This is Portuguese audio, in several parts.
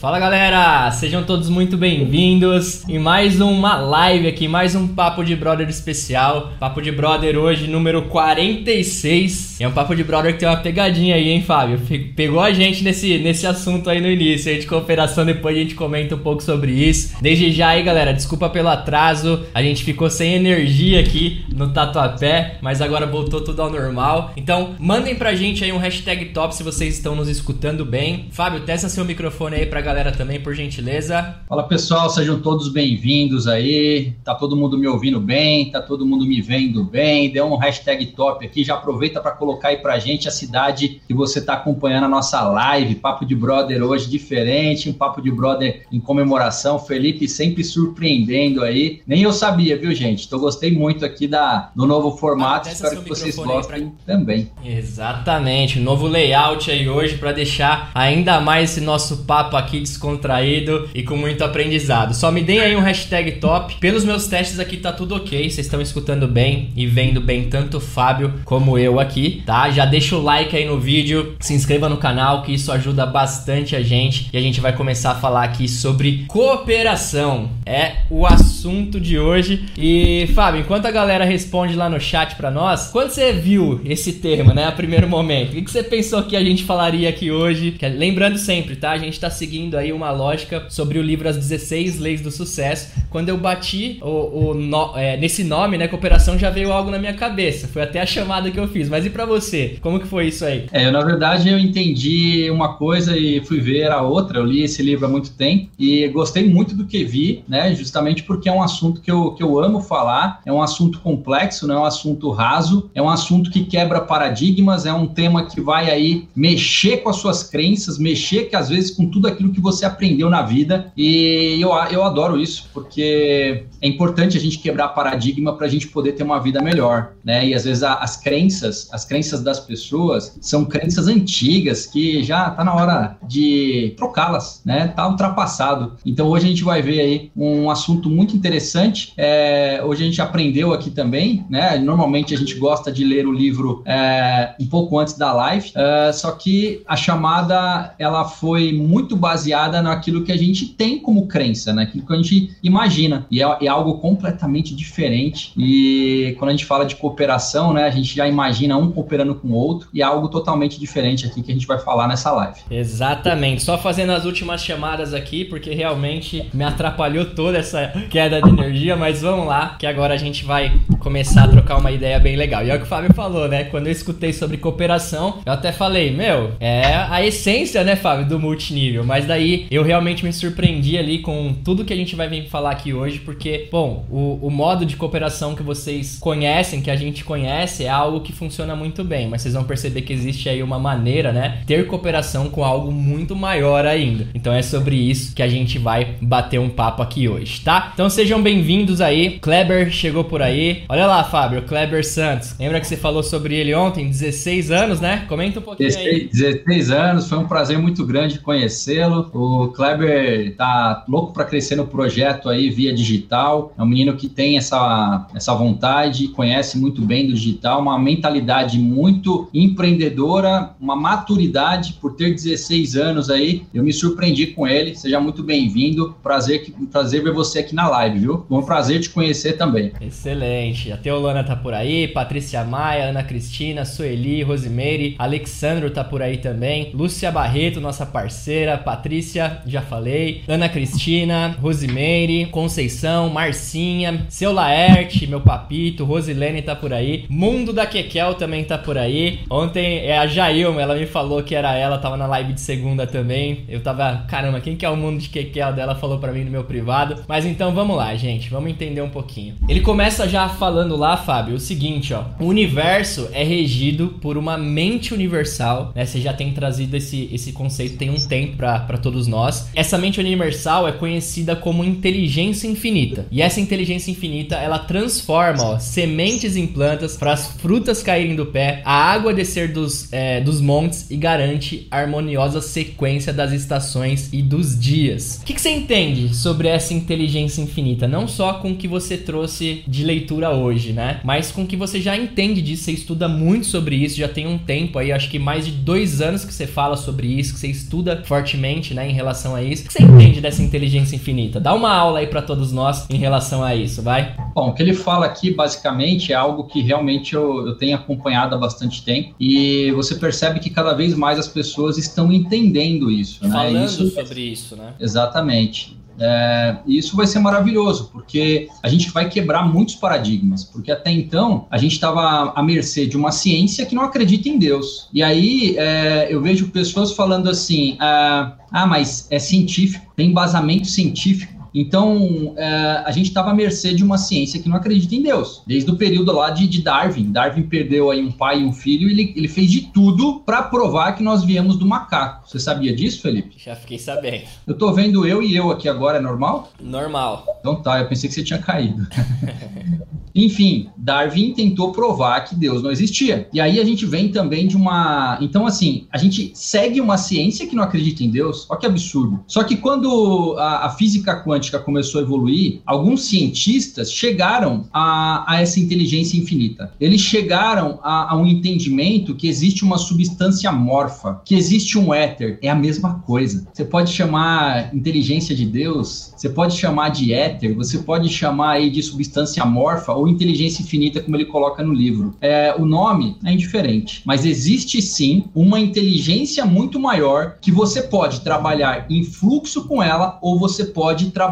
Fala galera, sejam todos muito bem-vindos em mais uma live aqui, mais um Papo de Brother especial. Papo de Brother hoje, número 46. É um Papo de Brother que tem uma pegadinha aí, hein, Fábio? Pegou a gente nesse, nesse assunto aí no início, aí de cooperação, depois a gente comenta um pouco sobre isso. Desde já aí, galera, desculpa pelo atraso, a gente ficou sem energia aqui no Tatuapé, mas agora voltou tudo ao normal. Então, mandem pra gente aí um hashtag top se vocês estão nos escutando bem. Fábio, testa seu microfone aí pra galera também, por gentileza. Fala pessoal, sejam todos bem-vindos aí. Tá todo mundo me ouvindo bem, tá todo mundo me vendo bem. Dê um hashtag top aqui, já aproveita para colocar aí pra gente a cidade que você tá acompanhando a nossa live. Papo de brother hoje diferente, um papo de brother em comemoração. Felipe sempre surpreendendo aí. Nem eu sabia, viu, gente? Então gostei muito aqui da, do novo formato. Ah, Espero que vocês gostem pra... também. Exatamente, novo layout aí hoje para deixar ainda mais esse nosso papo aqui descontraído e com muito aprendizado. Só me deem aí um hashtag top. Pelos meus testes aqui tá tudo ok, vocês estão escutando bem e vendo bem tanto o Fábio como eu aqui, tá? Já deixa o like aí no vídeo, se inscreva no canal que isso ajuda bastante a gente e a gente vai começar a falar aqui sobre cooperação. É o assunto de hoje. E Fábio, enquanto a galera responde lá no chat para nós, quando você viu esse termo, né, a primeiro momento, o que você pensou que a gente falaria aqui hoje? Lembrando sempre, tá? A gente tá seguindo aí uma lógica sobre o livro As 16 Leis do Sucesso. Quando eu bati o, o no, é, nesse nome, né, cooperação, já veio algo na minha cabeça. Foi até a chamada que eu fiz. Mas e para você? Como que foi isso aí? É, eu, na verdade, eu entendi uma coisa e fui ver a outra. Eu li esse livro há muito tempo e gostei muito do que vi, né? Justamente porque é um assunto que eu, que eu amo falar. É um assunto complexo, não é um assunto raso. É um assunto que quebra paradigmas. É um tema que vai aí mexer com as suas crenças, mexer que às vezes com tudo aquilo que você aprendeu na vida. E eu, eu adoro isso, porque é importante a gente quebrar paradigma para a gente poder ter uma vida melhor, né? E às vezes a, as crenças, as crenças das pessoas são crenças antigas que já tá na hora de trocá-las, né? Tá ultrapassado. Então hoje a gente vai ver aí um assunto muito interessante. É, hoje a gente aprendeu aqui também, né? Normalmente a gente gosta de ler o livro é, um pouco antes da live, é, só que a chamada ela foi muito baseada naquilo que a gente tem como crença, naquilo que a gente imagina. E é, é algo completamente diferente. E quando a gente fala de cooperação, né, a gente já imagina um cooperando com o outro e é algo totalmente diferente aqui que a gente vai falar nessa live. Exatamente. Só fazendo as últimas chamadas aqui, porque realmente me atrapalhou toda essa queda de energia, mas vamos lá, que agora a gente vai começar a trocar uma ideia bem legal. E é o que o Fábio falou, né? Quando eu escutei sobre cooperação, eu até falei, meu, é a essência, né, Fábio, do multinível. Mas daí eu realmente me surpreendi ali com tudo que a gente vai vir falar aqui hoje, porque, bom, o, o modo de cooperação que vocês conhecem, que a gente conhece, é algo que funciona muito bem. Mas vocês vão perceber que existe aí uma maneira, né? Ter cooperação com algo muito maior ainda. Então é sobre isso que a gente vai bater um papo aqui hoje, tá? Então sejam bem-vindos aí. Kleber chegou por aí. Olha lá, Fábio, Kleber Santos. Lembra que você falou sobre ele ontem? 16 anos, né? Comenta um pouquinho 16, aí. 16 anos, foi um prazer muito grande conhecê-lo. O Kleber tá louco para crescer no projeto aí via digital. É um menino que tem essa, essa vontade, conhece muito bem do digital, uma mentalidade muito empreendedora, uma maturidade por ter 16 anos aí. Eu me surpreendi com ele. Seja muito bem-vindo. Prazer, prazer ver você aqui na live, viu? Foi um prazer te conhecer também. Excelente. A Teolana tá por aí, Patrícia Maia, Ana Cristina, Sueli, Rosemary, Alexandro tá por aí também, Lúcia Barreto, nossa parceira, Patrícia, já falei, Ana Cristina, Rosemary, Conceição, Marcinha, seu Laerte, meu papito, Rosilene tá por aí, Mundo da Kekel também tá por aí. Ontem é a Jailma, ela me falou que era ela, tava na live de segunda também. Eu tava, caramba, quem que é o Mundo de Kekel dela? Falou para mim no meu privado. Mas então vamos lá, gente, vamos entender um pouquinho. Ele começa já falando lá, Fábio, o seguinte, ó. O universo é regido por uma mente universal, né? Você já tem trazido esse, esse conceito tem um tempo para todos nós. Essa mente universal é conhecida como inteligência infinita. E essa inteligência infinita, ela transforma ó, sementes em plantas para as frutas caírem do pé, a água descer dos, é, dos montes e garante a harmoniosa sequência das estações e dos dias. O que, que você entende sobre essa inteligência infinita? Não só com o que você trouxe de leitura hoje, né? Mas com que você já entende disso, você estuda muito sobre isso, já tem um tempo aí, acho que mais de dois anos que você fala sobre isso, que você estuda fortemente, né, em relação a isso. O que você entende dessa inteligência infinita? Dá uma aula aí para todos nós em relação a isso, vai? Bom, o que ele fala aqui, basicamente, é algo que realmente eu, eu tenho acompanhado há bastante tempo e você percebe que cada vez mais as pessoas estão entendendo isso, né? Falando isso, sobre isso, né? Exatamente. É, e isso vai ser maravilhoso, porque a gente vai quebrar muitos paradigmas, porque até então a gente estava à mercê de uma ciência que não acredita em Deus. E aí é, eu vejo pessoas falando assim: ah, ah, mas é científico, tem embasamento científico. Então, é, a gente estava à mercê de uma ciência que não acredita em Deus. Desde o período lá de, de Darwin. Darwin perdeu aí um pai e um filho e ele, ele fez de tudo para provar que nós viemos do macaco. Você sabia disso, Felipe? Já fiquei sabendo. Eu tô vendo eu e eu aqui agora, é normal? Normal. Então tá, eu pensei que você tinha caído. Enfim, Darwin tentou provar que Deus não existia. E aí a gente vem também de uma. Então, assim, a gente segue uma ciência que não acredita em Deus. Olha que absurdo. Só que quando a, a física quântica começou a evoluir, alguns cientistas chegaram a, a essa inteligência infinita. Eles chegaram a, a um entendimento que existe uma substância morfa, que existe um éter. É a mesma coisa. Você pode chamar inteligência de Deus, você pode chamar de éter, você pode chamar aí de substância morfa ou inteligência infinita, como ele coloca no livro. É, o nome é indiferente, mas existe sim uma inteligência muito maior que você pode trabalhar em fluxo com ela ou você pode trabalhar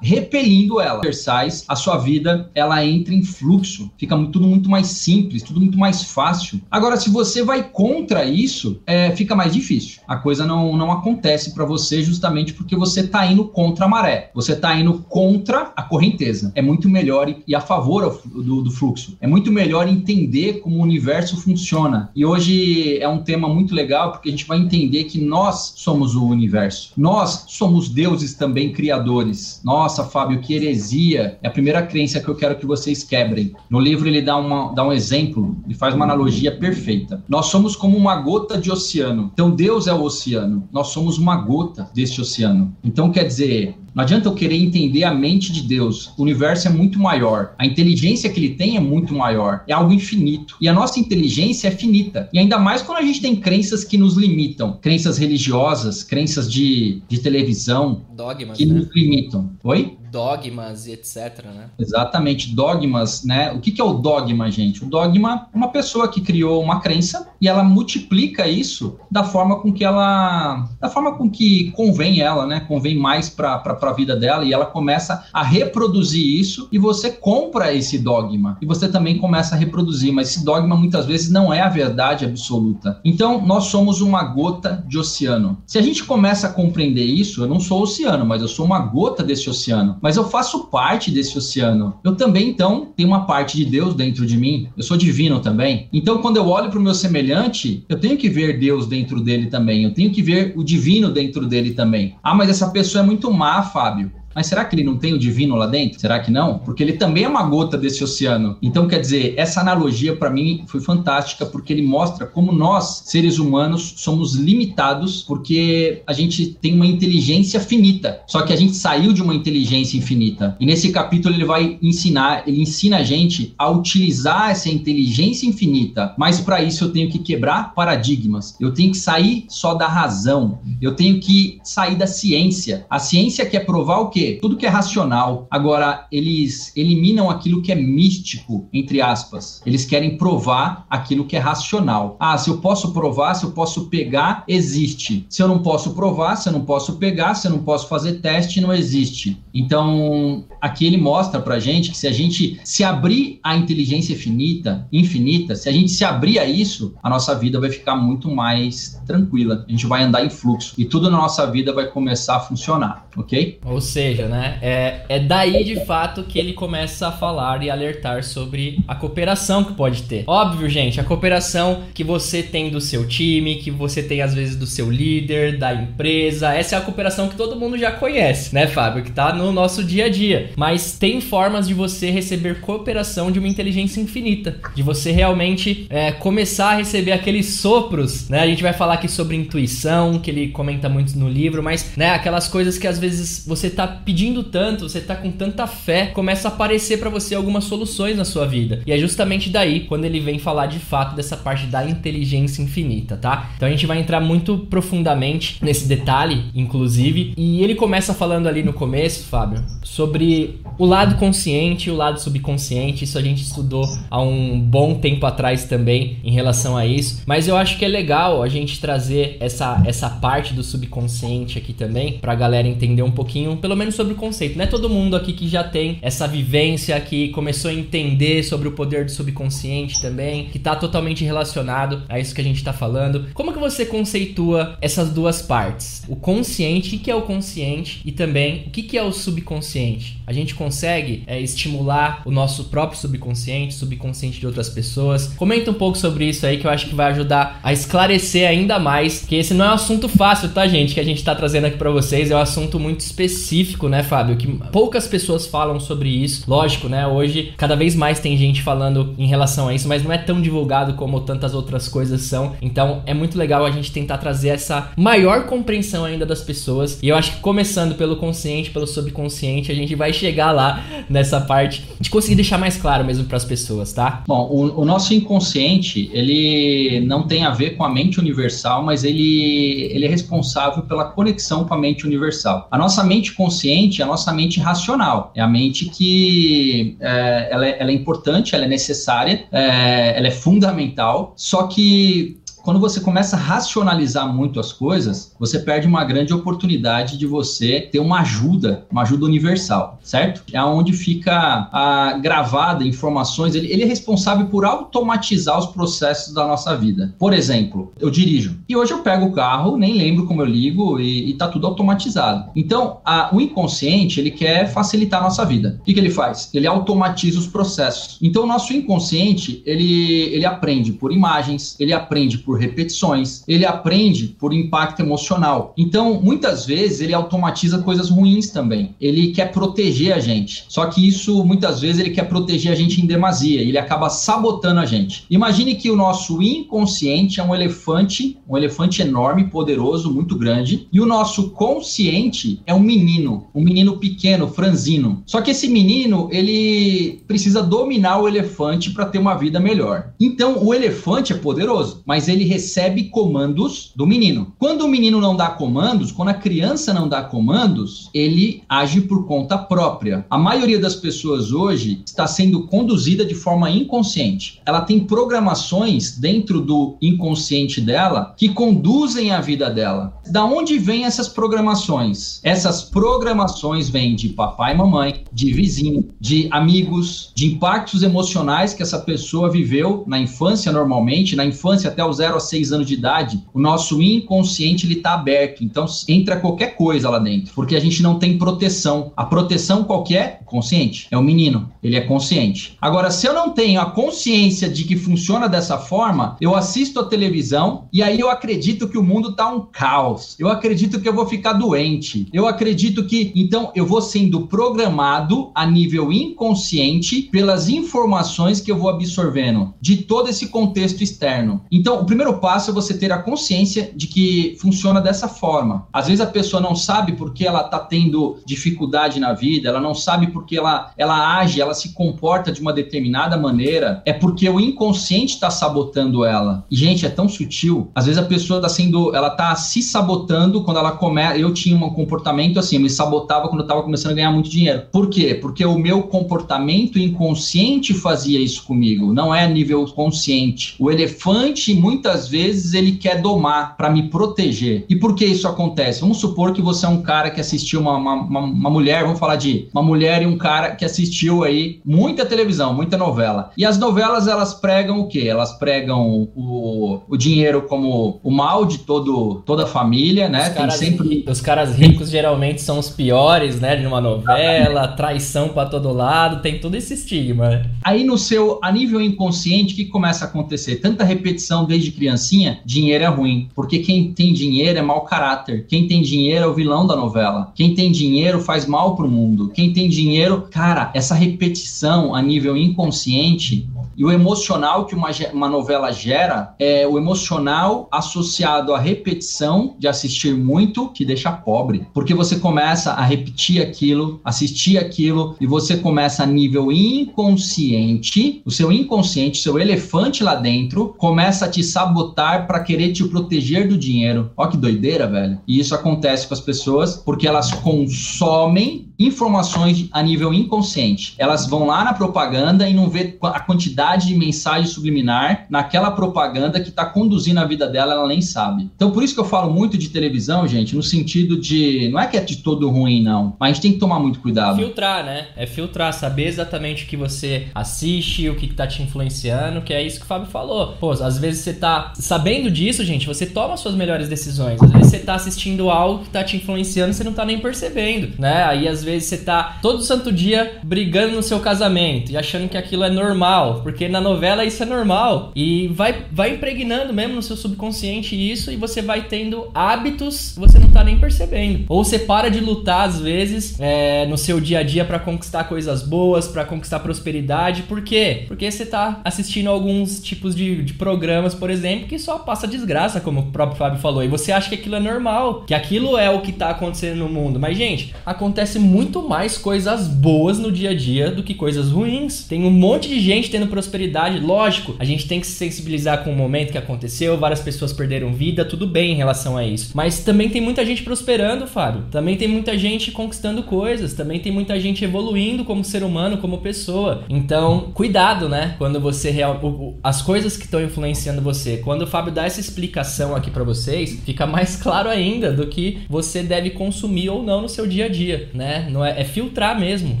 repelindo ela. Versais, a sua vida ela entra em fluxo, fica tudo muito mais simples, tudo muito mais fácil. Agora, se você vai contra isso, é, fica mais difícil. A coisa não, não acontece para você justamente porque você está indo contra a maré, você está indo contra a correnteza. É muito melhor e, e a favor do, do, fluxo. É muito melhor entender como o universo funciona. E hoje é um tema muito legal porque a gente vai entender que nós somos o universo. Nós somos deuses também criadores. Nossa, Fábio, que heresia. É a primeira crença que eu quero que vocês quebrem. No livro ele dá, uma, dá um exemplo, ele faz uma analogia perfeita. Nós somos como uma gota de oceano. Então Deus é o oceano. Nós somos uma gota desse oceano. Então quer dizer, não adianta eu querer entender a mente de Deus. O universo é muito maior. A inteligência que ele tem é muito maior. É algo infinito. E a nossa inteligência é finita. E ainda mais quando a gente tem crenças que nos limitam. Crenças religiosas, crenças de, de televisão. Dogmas, que né? nos limitam. Oi? Dogmas e etc, né? Exatamente, dogmas, né? O que, que é o dogma, gente? O dogma é uma pessoa que criou uma crença e ela multiplica isso da forma com que ela, da forma com que convém ela, né? Convém mais para a vida dela e ela começa a reproduzir isso e você compra esse dogma e você também começa a reproduzir, mas esse dogma muitas vezes não é a verdade absoluta. Então, nós somos uma gota de oceano. Se a gente começa a compreender isso, eu não sou oceano, mas eu sou uma gota desse oceano mas eu faço parte desse oceano. Eu também, então, tenho uma parte de Deus dentro de mim. Eu sou divino também. Então, quando eu olho para o meu semelhante, eu tenho que ver Deus dentro dele também. Eu tenho que ver o divino dentro dele também. Ah, mas essa pessoa é muito má, Fábio. Mas será que ele não tem o divino lá dentro? Será que não? Porque ele também é uma gota desse oceano. Então, quer dizer, essa analogia para mim foi fantástica porque ele mostra como nós, seres humanos, somos limitados porque a gente tem uma inteligência finita. Só que a gente saiu de uma inteligência infinita. E nesse capítulo ele vai ensinar, ele ensina a gente a utilizar essa inteligência infinita. Mas para isso eu tenho que quebrar paradigmas. Eu tenho que sair só da razão. Eu tenho que sair da ciência. A ciência quer provar o quê? Quê? Tudo que é racional. Agora, eles eliminam aquilo que é místico, entre aspas. Eles querem provar aquilo que é racional. Ah, se eu posso provar, se eu posso pegar, existe. Se eu não posso provar, se eu não posso pegar, se eu não posso fazer teste, não existe. Então, aqui ele mostra pra gente que se a gente se abrir à inteligência infinita, infinita, se a gente se abrir a isso, a nossa vida vai ficar muito mais tranquila. A gente vai andar em fluxo e tudo na nossa vida vai começar a funcionar, ok? Ou seja, seja, né? É, é daí de fato que ele começa a falar e alertar sobre a cooperação que pode ter. Óbvio, gente, a cooperação que você tem do seu time, que você tem às vezes do seu líder, da empresa. Essa é a cooperação que todo mundo já conhece, né, Fábio? Que tá no nosso dia a dia. Mas tem formas de você receber cooperação de uma inteligência infinita. De você realmente é, começar a receber aqueles sopros, né? A gente vai falar aqui sobre intuição, que ele comenta muito no livro, mas, né, aquelas coisas que às vezes você tá pedindo tanto, você tá com tanta fé, começa a aparecer para você algumas soluções na sua vida. E é justamente daí quando ele vem falar de fato dessa parte da inteligência infinita, tá? Então a gente vai entrar muito profundamente nesse detalhe, inclusive, e ele começa falando ali no começo, Fábio, sobre o lado consciente e o lado subconsciente. Isso a gente estudou há um bom tempo atrás também em relação a isso, mas eu acho que é legal a gente trazer essa, essa parte do subconsciente aqui também pra galera entender um pouquinho, pelo menos sobre o conceito. Não é todo mundo aqui que já tem essa vivência, que começou a entender sobre o poder do subconsciente também, que tá totalmente relacionado a isso que a gente tá falando. Como que você conceitua essas duas partes? O consciente, o que é o consciente e também o que é o subconsciente? A gente consegue é, estimular o nosso próprio subconsciente, subconsciente de outras pessoas. Comenta um pouco sobre isso aí que eu acho que vai ajudar a esclarecer ainda mais, que esse não é um assunto fácil, tá, gente, que a gente tá trazendo aqui para vocês, é um assunto muito específico, né, Fábio, que poucas pessoas falam sobre isso. Lógico, né, hoje cada vez mais tem gente falando em relação a isso, mas não é tão divulgado como tantas outras coisas são. Então, é muito legal a gente tentar trazer essa maior compreensão ainda das pessoas. E eu acho que começando pelo consciente, pelo subconsciente, a gente vai chegar lá nessa parte de conseguir deixar mais claro mesmo para as pessoas, tá? Bom, o, o, nosso inconsciente, ele não tem a ver com a mente universal, mas ele, ele é responsável pela conexão com a mente universal. A nossa mente consciente é a nossa mente racional, é a mente que é, ela, é, ela, é, importante, ela é necessária, é, ela é fundamental, só que quando você começa a racionalizar muito as coisas, você perde uma grande oportunidade de você ter uma ajuda, uma ajuda universal, certo? É onde fica a, gravada informações. Ele, ele é responsável por automatizar os processos da nossa vida. Por exemplo, eu dirijo e hoje eu pego o carro, nem lembro como eu ligo e, e tá tudo automatizado. Então, a, o inconsciente ele quer facilitar a nossa vida. O que, que ele faz? Ele automatiza os processos. Então, o nosso inconsciente ele, ele aprende por imagens, ele aprende por por repetições, ele aprende por impacto emocional. Então, muitas vezes, ele automatiza coisas ruins também. Ele quer proteger a gente. Só que isso, muitas vezes, ele quer proteger a gente em demasia. Ele acaba sabotando a gente. Imagine que o nosso inconsciente é um elefante, um elefante enorme, poderoso, muito grande, e o nosso consciente é um menino, um menino pequeno, franzino. Só que esse menino, ele precisa dominar o elefante para ter uma vida melhor. Então, o elefante é poderoso, mas ele ele recebe comandos do menino. Quando o menino não dá comandos, quando a criança não dá comandos, ele age por conta própria. A maioria das pessoas hoje está sendo conduzida de forma inconsciente. Ela tem programações dentro do inconsciente dela que conduzem a vida dela. Da onde vêm essas programações? Essas programações vêm de papai e mamãe, de vizinho, de amigos, de impactos emocionais que essa pessoa viveu na infância normalmente, na infância até os 0 a 6 anos de idade, o nosso inconsciente ele está aberto. Então entra qualquer coisa lá dentro, porque a gente não tem proteção. A proteção qualquer é? consciente, é o menino, ele é consciente. Agora, se eu não tenho a consciência de que funciona dessa forma, eu assisto a televisão e aí eu acredito que o mundo tá um caos. Eu acredito que eu vou ficar doente. Eu acredito que então eu vou sendo programado a nível inconsciente pelas informações que eu vou absorvendo de todo esse contexto externo. Então, primeiro passo é você ter a consciência de que funciona dessa forma. Às vezes a pessoa não sabe porque ela está tendo dificuldade na vida, ela não sabe porque ela, ela age, ela se comporta de uma determinada maneira, é porque o inconsciente está sabotando ela. E, gente, é tão sutil. Às vezes a pessoa está sendo, ela está se sabotando quando ela começa. Eu tinha um comportamento assim, eu me sabotava quando eu estava começando a ganhar muito dinheiro. Por quê? Porque o meu comportamento inconsciente fazia isso comigo, não é nível consciente. O elefante, muito muitas vezes ele quer domar para me proteger. E por que isso acontece? Vamos supor que você é um cara que assistiu uma, uma, uma, uma mulher, vamos falar de uma mulher e um cara que assistiu aí muita televisão, muita novela. E as novelas elas pregam o quê? Elas pregam o, o dinheiro como o mal de todo, toda a família, né? Os Tem sempre os caras ricos geralmente são os piores, né, de uma novela, traição para todo lado, tem todo esse estigma. Aí no seu a nível inconsciente o que começa a acontecer? Tanta repetição desde de criancinha, dinheiro é ruim. Porque quem tem dinheiro é mau caráter. Quem tem dinheiro é o vilão da novela. Quem tem dinheiro faz mal pro mundo. Quem tem dinheiro, cara, essa repetição a nível inconsciente E o emocional que uma, uma novela gera é o emocional associado à repetição de assistir muito, que deixa pobre. Porque você começa a repetir aquilo, assistir aquilo, e você começa a nível inconsciente, o seu inconsciente, seu elefante lá dentro, começa a te sabotar para querer te proteger do dinheiro. Ó que doideira, velho. E isso acontece com as pessoas porque elas consomem informações a nível inconsciente. Elas vão lá na propaganda e não vê a quantidade de mensagem subliminar naquela propaganda que está conduzindo a vida dela, ela nem sabe. Então, por isso que eu falo muito de televisão, gente, no sentido de. Não é que é de todo ruim, não. Mas a gente tem que tomar muito cuidado. Filtrar, né? É filtrar, saber exatamente o que você assiste, o que está te influenciando, que é isso que o Fábio falou. Pô, às vezes você tá sabendo disso, gente, você toma suas melhores decisões. Às vezes você tá assistindo algo que está te influenciando, você não tá nem percebendo, né? Aí às vezes vezes você tá todo santo dia brigando no seu casamento e achando que aquilo é normal, porque na novela isso é normal. E vai, vai impregnando mesmo no seu subconsciente isso e você vai tendo hábitos que você não tá nem percebendo. Ou você para de lutar às vezes é, no seu dia a dia para conquistar coisas boas, para conquistar prosperidade. Por quê? Porque você tá assistindo alguns tipos de, de programas, por exemplo, que só passa desgraça, como o próprio Fábio falou. E você acha que aquilo é normal, que aquilo é o que tá acontecendo no mundo. Mas, gente, acontece muito muito mais coisas boas no dia a dia do que coisas ruins. Tem um monte de gente tendo prosperidade, lógico, a gente tem que se sensibilizar com o momento que aconteceu, várias pessoas perderam vida, tudo bem em relação a isso. Mas também tem muita gente prosperando, Fábio. Também tem muita gente conquistando coisas, também tem muita gente evoluindo como ser humano, como pessoa. Então, cuidado, né? Quando você real as coisas que estão influenciando você. Quando o Fábio dá essa explicação aqui para vocês, fica mais claro ainda do que você deve consumir ou não no seu dia a dia, né? Não é, é filtrar mesmo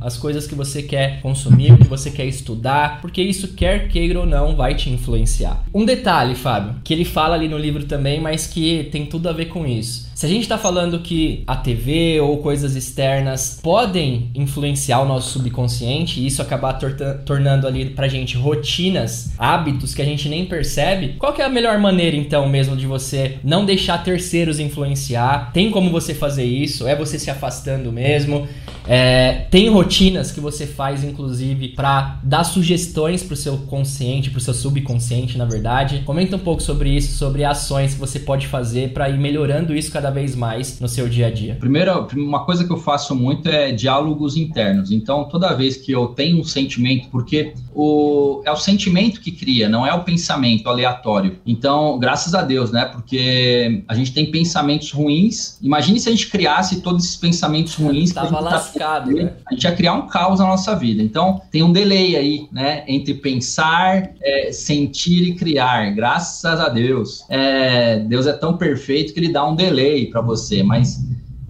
as coisas que você quer consumir, que você quer estudar, porque isso, quer queira ou não, vai te influenciar. Um detalhe, Fábio, que ele fala ali no livro também, mas que tem tudo a ver com isso. Se a gente está falando que a TV ou coisas externas podem influenciar o nosso subconsciente e isso acabar tornando ali pra gente rotinas, hábitos que a gente nem percebe, qual que é a melhor maneira então mesmo de você não deixar terceiros influenciar? Tem como você fazer isso? É você se afastando mesmo? É, tem rotinas que você faz, inclusive, para dar sugestões para o seu consciente, para o seu subconsciente, na verdade. Comenta um pouco sobre isso, sobre ações que você pode fazer para ir melhorando isso cada vez mais no seu dia a dia. Primeiro, uma coisa que eu faço muito é diálogos internos. Então, toda vez que eu tenho um sentimento, porque o, é o sentimento que cria, não é o pensamento aleatório. Então, graças a Deus, né? Porque a gente tem pensamentos ruins. Imagine se a gente criasse todos esses pensamentos ruins. Tava lá lascado, né? A gente ia criar um caos na nossa vida. Então, tem um delay aí, né? Entre pensar, é, sentir e criar. Graças a Deus. É, Deus é tão perfeito que ele dá um delay para você, mas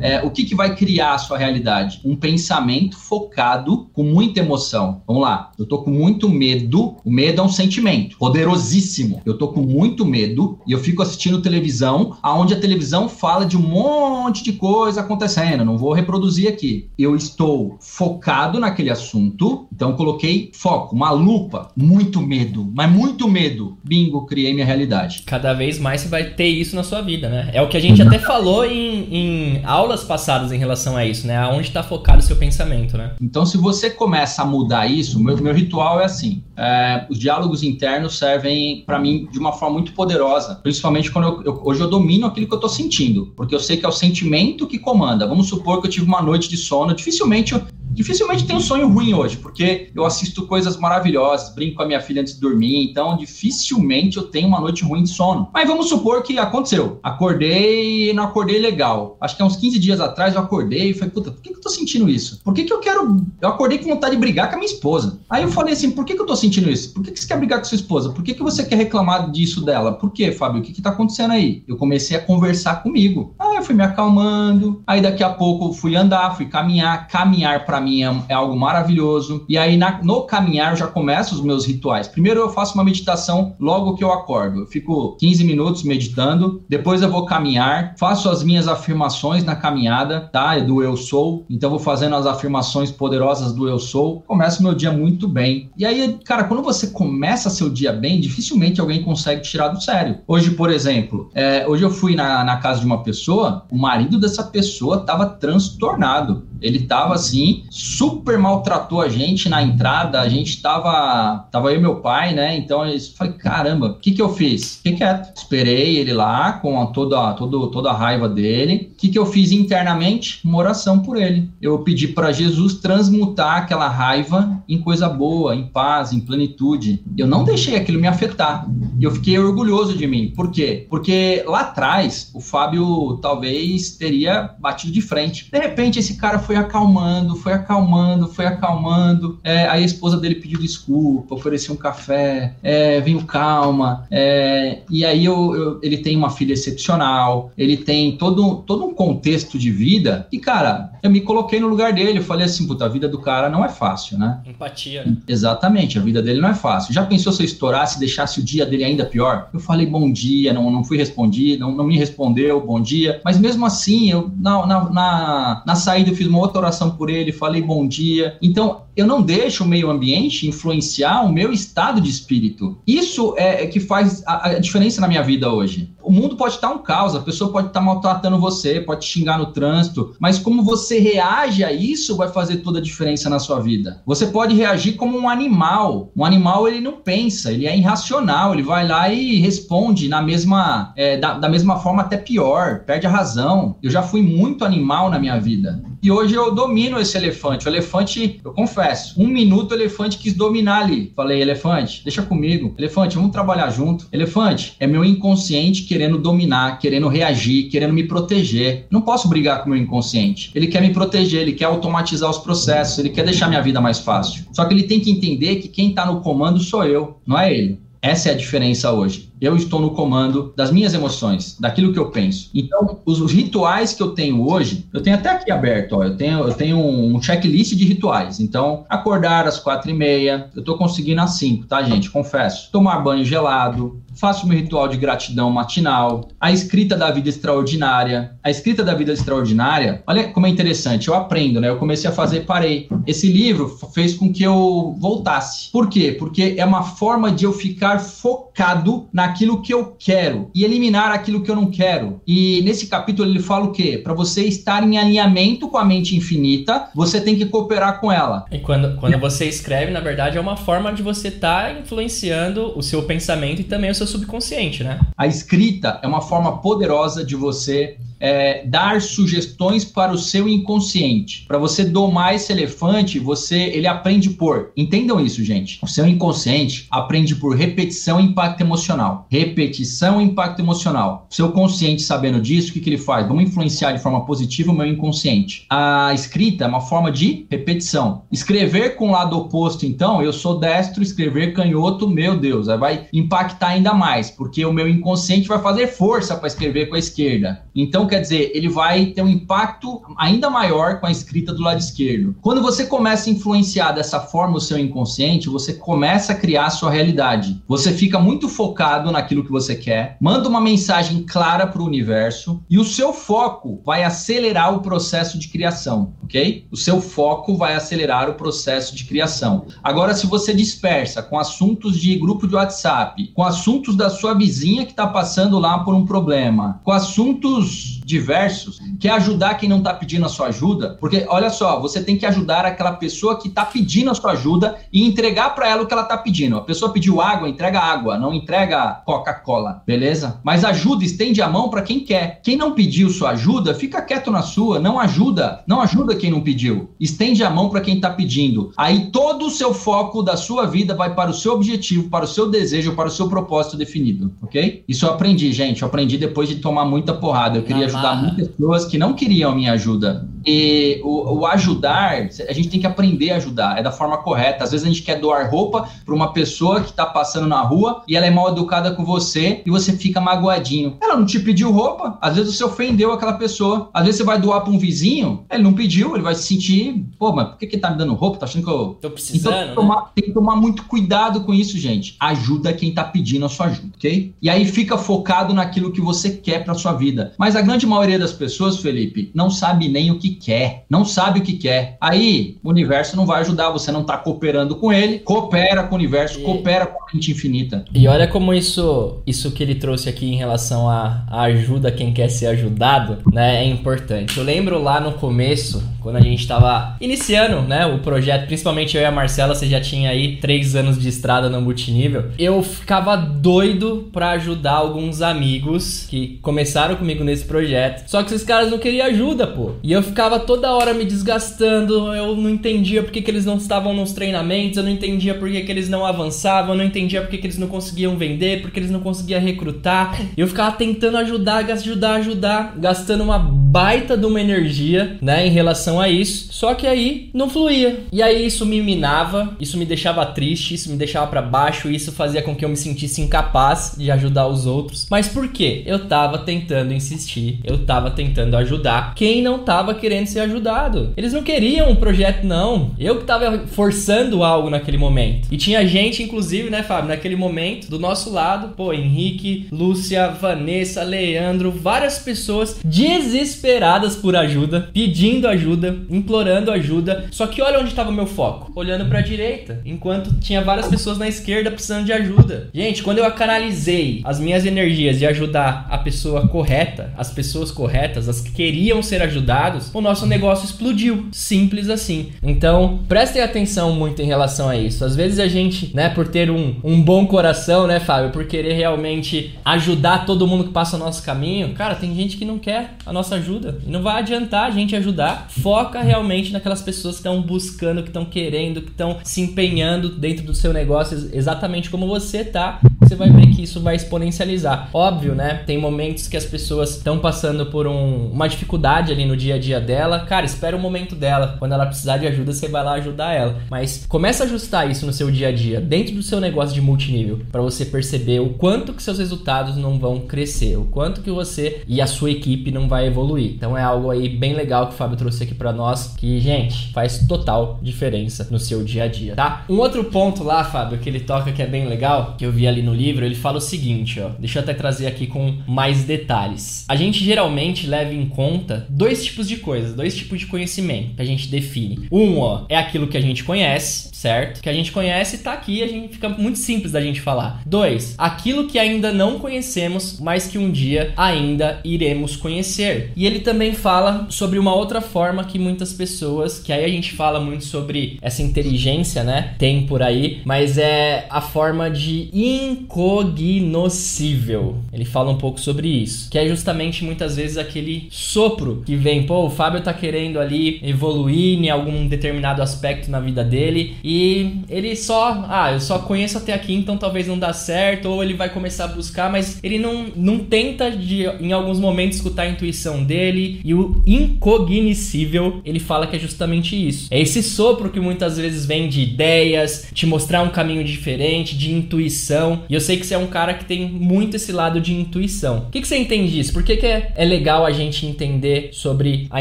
é, o que, que vai criar a sua realidade? Um pensamento focado com muita emoção. Vamos lá, eu tô com muito medo. O medo é um sentimento poderosíssimo. Eu tô com muito medo e eu fico assistindo televisão, aonde a televisão fala de um monte de coisa acontecendo. Não vou reproduzir aqui. Eu estou focado naquele assunto, então coloquei foco, uma lupa, muito medo, mas muito medo. Bingo, criei minha realidade. Cada vez mais você vai ter isso na sua vida, né? É o que a gente até falou em, em aula aulas passadas em relação a isso, né? Aonde está focado o seu pensamento, né? Então, se você começa a mudar isso, meu, meu ritual é assim: é, os diálogos internos servem para mim de uma forma muito poderosa, principalmente quando eu, eu, hoje eu domino aquilo que eu estou sentindo, porque eu sei que é o sentimento que comanda. Vamos supor que eu tive uma noite de sono, dificilmente eu, dificilmente tenho um sonho ruim hoje, porque eu assisto coisas maravilhosas, brinco com a minha filha antes de dormir, então dificilmente eu tenho uma noite ruim de sono. Mas vamos supor que aconteceu. Acordei e não acordei legal. Acho que há uns 15 dias atrás eu acordei e falei, puta, por que, que eu tô sentindo isso? Por que, que eu quero. Eu acordei com vontade de brigar com a minha esposa. Aí eu falei assim, por que, que eu tô sentindo isso? Por que, que você quer brigar com sua esposa? Por que, que você quer reclamar disso dela? Por que, Fábio? O que, que tá acontecendo aí? Eu comecei a conversar comigo. Aí eu fui me acalmando. Aí daqui a pouco fui andar, fui caminhar. Caminhar para mim é, é, algo maravilhoso. E aí na, no caminhar eu já começo os meus rituais. Primeiro eu faço uma meditação logo que eu acordo. Eu fico 15 minutos meditando. Depois eu vou caminhar, faço as minhas afirmações na caminhada, tá? É do eu sou. Então vou fazendo as afirmações poderosas do eu sou. Começo meu dia muito bem. E aí, cara, quando você começa seu dia bem, dificilmente alguém consegue tirar do sério. Hoje, por exemplo, é, hoje eu fui na, na casa de uma pessoa, o marido dessa pessoa estava transtornado Ele tava assim, super maltratou a gente na entrada. A gente tava. Tava eu e meu pai, né? Então eu falei, caramba, o que que eu fiz? Fiquei quieto. Esperei ele lá com a, toda, toda, toda a raiva dele. O que que eu fiz internamente? Uma oração por ele. Eu pedi para Jesus transmutar aquela raiva em coisa boa, em paz, em plenitude. Eu não deixei aquilo me afetar. Eu fiquei orgulhoso de mim. Por quê? Porque lá atrás, o Fábio talvez teria batido de frente. De repente, esse cara foi acalmando, foi acalmando, foi acalmando. É, aí a esposa dele pediu desculpa, ofereceu um café, é, veio calma. É, e aí eu, eu, ele tem uma filha excepcional, ele tem todo, todo um contexto de vida. E, cara, eu me coloquei no lugar dele. Eu falei assim, puta, a vida do cara não é fácil, né? Empatia. Né? Exatamente, a vida dele não é fácil. Já pensou se eu estourasse e deixasse o dia dele ainda pior? Eu falei bom dia, não, não fui respondido, não, não me respondeu, bom dia. Mas mesmo assim, eu na, na, na, na saída eu fiz uma outra oração por ele, falei bom dia. Então, eu não deixo o meio ambiente influenciar o meu estado de espírito. Isso é, é que faz a, a, diferença na minha vida hoje. O mundo pode estar um caos, a pessoa pode estar maltratando você, pode xingar no trânsito, mas como você reage a isso vai fazer toda a diferença na sua vida. Você pode reagir como um animal. Um animal ele não pensa, ele é irracional, ele vai lá e responde na mesma, é, da, da mesma forma até pior, perde a razão. Eu já fui muito animal na minha vida. E hoje eu domino esse elefante. O elefante, eu confesso, um minuto o elefante quis dominar ali. Falei, elefante, deixa comigo. Elefante, vamos trabalhar junto. Elefante, é meu inconsciente querendo dominar, querendo reagir, querendo me proteger. Não posso brigar com o meu inconsciente. Ele quer me proteger, ele quer automatizar os processos, ele quer deixar minha vida mais fácil. Só que ele tem que entender que quem está no comando sou eu, não é ele. Essa é a diferença hoje eu estou no comando das minhas emoções, daquilo que eu penso. Então, os rituais que eu tenho hoje, eu tenho até aqui aberto, ó, eu tenho, eu tenho um checklist de rituais. Então, acordar às quatro e meia, eu estou conseguindo às cinco, tá, gente? Confesso. Tomar banho gelado, faço meu ritual de gratidão matinal, a escrita da vida extraordinária. A escrita da vida extraordinária, olha como é interessante, eu aprendo, né? Eu comecei a fazer, parei. Esse livro fez com que eu voltasse. Por quê? Porque é uma forma de eu ficar focado na naquilo que eu quero e eliminar aquilo que eu não quero. E nesse capítulo ele fala o quê? Para você estar em alinhamento com a mente infinita, você tem que cooperar com ela. E quando, quando você escreve, na verdade, é uma forma de você estar tá influenciando o seu pensamento e também o seu subconsciente, né? A escrita é uma forma poderosa de você é, dar sugestões para o seu inconsciente. Para você domar esse elefante, você ele aprende por. Entendam isso, gente. O seu inconsciente aprende por repetição e impacto emocional. Repetição e impacto emocional. O seu consciente sabendo disso, o que, que ele faz? Vamos influenciar de forma positiva o meu inconsciente. A escrita é uma forma de repetição. Escrever com o lado oposto, então, eu sou destro, escrever canhoto, meu Deus, vai impactar ainda mais, porque o meu inconsciente vai fazer força para escrever com a esquerda. Então, quer dizer, ele vai ter um impacto ainda maior com a escrita do lado esquerdo. Quando você começa a influenciar dessa forma o seu inconsciente, você começa a criar a sua realidade. Você fica muito focado naquilo que você quer, manda uma mensagem clara para o universo e o seu foco vai acelerar o processo de criação, ok? O seu foco vai acelerar o processo de criação. Agora, se você dispersa com assuntos de grupo de WhatsApp, com assuntos da sua vizinha que está passando lá por um problema, com assuntos diversos, que ajudar quem não está pedindo a sua ajuda, porque olha só, você tem que ajudar aquela pessoa que está pedindo a sua ajuda e entregar para ela o que ela está pedindo. A pessoa pediu água, entrega água, não entrega Coca-Cola, beleza? Mas ajuda, estende a mão para quem quer. Quem não pediu sua ajuda, fica quieto na sua, não ajuda, não ajuda quem não pediu. Estende a mão para quem está pedindo. Aí todo o seu foco da sua vida vai para o seu objetivo, para o seu desejo, para o seu propósito definido, ok? Isso eu aprendi, gente. Eu aprendi depois de tomar muita porrada. Eu queria ajudar muitas pessoas que não queriam a minha ajuda. E o, o, ajudar, a gente tem que aprender a ajudar, é da forma correta. Às vezes a gente quer doar roupa para uma pessoa que está passando na rua e ela é mal educada com você e você fica magoadinho. Ela não te pediu roupa, às vezes você ofendeu aquela pessoa. Às vezes você vai doar para um vizinho, ele não pediu, ele vai se sentir, pô, mas por que, que tá me dando roupa? Tá achando que eu. Tô precisando. Então, tem, que tomar, né? tem que tomar muito cuidado com isso, gente. Ajuda quem tá pedindo a sua ajuda, ok? E aí fica focado naquilo que você quer para sua vida. Mas a grande maioria das pessoas, Felipe, não sabe nem o que quer, não sabe o que quer. Aí o universo não vai ajudar, você não está cooperando com ele, coopera com o universo, e... coopera com a mente infinita. E olha como isso, isso que ele trouxe aqui em relação a, a ajuda quem quer ser ajudado, né, é importante. Eu lembro lá no começo, quando a gente tava iniciando, né, o projeto, principalmente eu e a Marcela, você já tinha aí três anos de estrada no multinível, eu ficava doido para ajudar alguns amigos que começaram comigo nesse projeto. Só que esses caras não queriam ajuda, pô. E eu ficava toda hora me desgastando, eu não entendia porque que eles não estavam nos treinamentos, eu não entendia porque que eles não avançavam, eu não entendia porque que eles não conseguiam vender, porque eles não conseguiam recrutar. Eu ficava tentando ajudar, ajudar, ajudar, gastando uma baita de uma energia, né, em relação a isso. Só que aí não fluía. E aí isso me minava, isso me deixava triste, isso me deixava para baixo, isso fazia com que eu me sentisse incapaz de ajudar os outros. Mas por quê? Eu tava tentando insistir, eu tava tentando ajudar quem não tava querendo ser ajudado. Eles não queriam um projeto não. Eu que tava forçando algo naquele momento. E tinha gente inclusive, né, Fábio, naquele momento do nosso lado, pô, Henrique, Lúcia, Vanessa, Leandro, várias pessoas desesperadas por ajuda, pedindo ajuda, implorando ajuda. Só que olha onde estava o meu foco, olhando para a direita, enquanto tinha várias pessoas na esquerda precisando de ajuda. Gente, quando eu canalizei as minhas energias de ajudar a pessoa correta, as pessoas corretas, as que queriam ser ajudados, o nosso negócio explodiu. Simples assim. Então, prestem atenção muito em relação a isso. Às vezes a gente, né, por ter um, um bom coração, né, Fábio, por querer realmente ajudar todo mundo que passa o nosso caminho, cara, tem gente que não quer a nossa ajuda. E não vai adiantar a gente ajudar. Foca realmente naquelas pessoas que estão buscando, que estão querendo, que estão se empenhando dentro do seu negócio exatamente como você tá. Você vai ver que isso vai exponencializar. Óbvio, né? Tem momentos que as pessoas estão passando por um, uma dificuldade ali no dia a dia dela. Cara, espera o momento dela. Quando ela precisar de ajuda, você vai lá ajudar ela. Mas começa a ajustar isso no seu dia a dia, dentro do seu negócio de multinível, para você perceber o quanto que seus resultados não vão crescer, o quanto que você e a sua equipe não vai evoluir. Então é algo aí bem legal que o Fábio trouxe aqui para nós, que, gente, faz total diferença no seu dia a dia, tá? Um outro ponto lá, Fábio, que ele toca que é bem legal, que eu vi ali no livro, ele fala o seguinte, ó. Deixa eu até trazer aqui com mais detalhes. A gente geralmente leva em conta dois tipos de coisas, dois tipos de conhecimento que a gente define. Um, ó, é aquilo que a gente conhece, certo? Que a gente conhece tá aqui, a gente fica muito simples da gente falar. Dois, aquilo que ainda não conhecemos, mas que um dia ainda iremos conhecer. E ele também fala sobre uma outra forma que muitas pessoas, que aí a gente fala muito sobre essa inteligência, né? Tem por aí, mas é a forma de incognoscível. Ele fala um pouco sobre isso, que é justamente muitas vezes aquele sopro que vem, pô, o Fábio tá querendo ali evoluir em algum determinado aspecto na vida dele e ele só, ah, eu só conheço até aqui, então talvez não dá certo, ou ele vai começar a buscar, mas ele não, não tenta de em alguns momentos escutar a intuição dele e o incognoscível, ele fala que é justamente isso. É esse sopro que muitas vezes vem de ideias, te mostrar um caminho diferente, de intuição. E eu sei que você é um cara que tem muito esse lado de intuição. O que, que você entende disso? Por que, que é, é legal a gente entender sobre a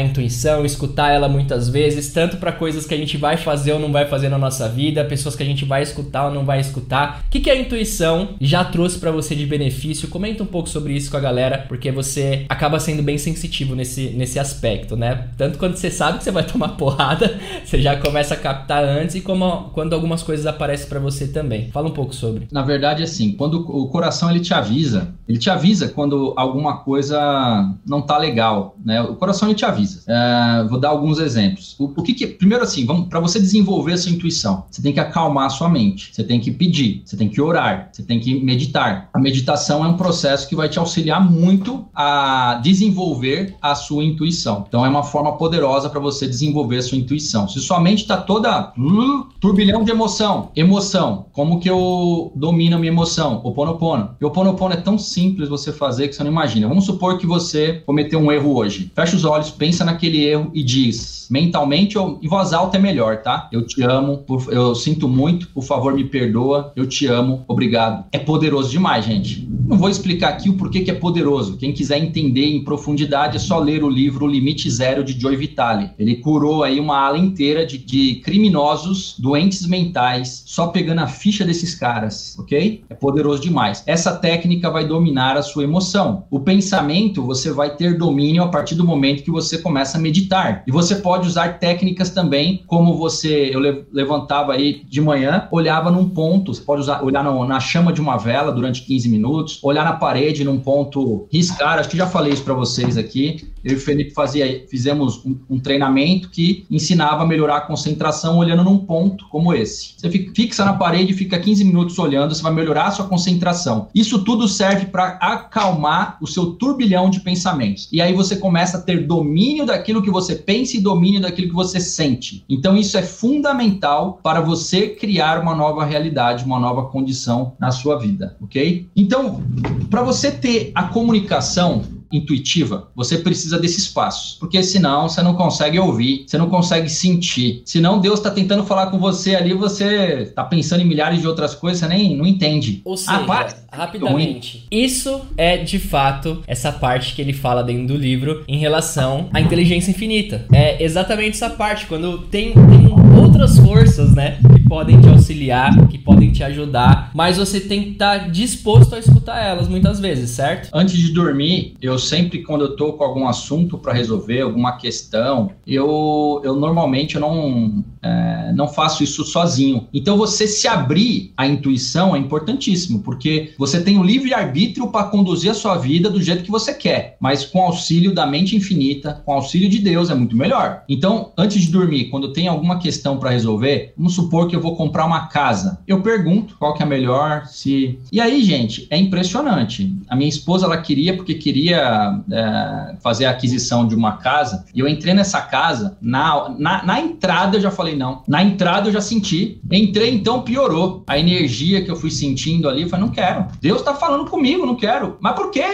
intuição, escutar ela muitas vezes, tanto para coisas que a gente vai fazer ou não vai fazer na nossa vida, pessoas que a gente vai escutar ou não vai escutar. O que, que a intuição já trouxe para você de benefício? Comenta um pouco sobre isso com a galera, porque você acaba sendo bem sensitivo nesse, nesse aspecto, né? Tanto quando você sabe que você vai tomar porrada, você já começa a captar antes e como quando algumas coisas aparecem para você também. Fala um pouco sobre. Na verdade, assim, quando o coração ele te avisa, ele te avisa quando alguma coisa não tá legal, né? O coração ele te avisa. É, vou dar alguns exemplos. O, o que, que primeiro assim, vamos para você desenvolver sua intuição, você tem que acalmar a sua mente, você tem que pedir, você tem que orar, você tem que meditar. A meditação é um processo que vai te auxiliar muito a desenvolver a sua intuição. Então é uma forma poderosa para você desenvolver a sua intuição. Se sua mente está toda uh, turbilhão de emoção, emoção, como que eu domino a minha emoção? O ponopono. E o ponopono é tão simples você fazer que você não imagina. Vamos supor que você cometeu um erro hoje. Fecha os olhos, pensa naquele erro e diz mentalmente ou em voz alta é melhor, tá? Eu te amo, eu sinto muito, por favor me perdoa, eu te amo, obrigado. É poderoso demais, gente. Não vou explicar aqui o porquê que é poderoso. Quem quiser entender em profundidade é só ler o livro Limite Zero de Joy Vitale. Ele curou aí uma ala inteira de, de criminosos, doentes mentais, só pegando a ficha desses caras, ok? É poderoso demais. Essa técnica vai dominar a sua emoção. O pensamento você vai ter domínio a partir do momento que você começa a meditar. E você pode usar técnicas também, como você, eu levantava aí de manhã, olhava num ponto, você pode usar, olhar na chama de uma vela durante 15 minutos, olhar na parede num ponto riscar. Acho que já falei isso para vocês aqui. Eu e o Felipe fazia, fizemos um, um, treinamento que ensinava a melhorar a concentração olhando num ponto como esse. Você fixa na parede, fica 15 minutos olhando, você vai melhorar a sua concentração. Isso tudo serve para acalmar o seu turbilhão de pensamentos. E aí você começa a ter domínio daquilo que você pensa e domínio daquilo que você sente. Então isso é fundamental para você criar uma nova realidade, uma nova condição na sua vida, ok? Então, para você ter a comunicação intuitiva, você precisa desses passos, porque senão você não consegue ouvir, você não consegue sentir. Senão Deus está tentando falar com você ali, você está pensando em milhares de outras coisas, você nem não entende. Ou seja, ah, rapidamente, isso é de fato essa parte que ele fala dentro do livro em relação à inteligência infinita. É exatamente essa parte, quando tem, tem outras forças, né, que podem te auxiliar, que podem te ajudar, mas você tem que estar tá disposto a escutar elas muitas vezes, certo? Antes de dormir, eu sempre, quando eu tô com algum assunto para resolver, alguma questão, eu, eu normalmente não, é, não faço isso sozinho. Então, você se abrir à intuição é importantíssimo, porque você tem o livre-arbítrio para conduzir a sua vida do jeito que você quer, mas com auxílio da mente infinita, com auxílio de Deus, é muito melhor. Então, antes de dormir, quando tem alguma questão para resolver, vamos supor que eu vou comprar uma casa. Eu pergunto qual que é melhor, se. E aí, gente, é impressionante. A minha esposa ela queria porque queria é, fazer a aquisição de uma casa, e eu entrei nessa casa, na, na, na, entrada eu já falei não. Na entrada eu já senti. Entrei, então piorou. A energia que eu fui sentindo ali, eu falei, não quero. Deus tá falando comigo, não quero. Mas por quê?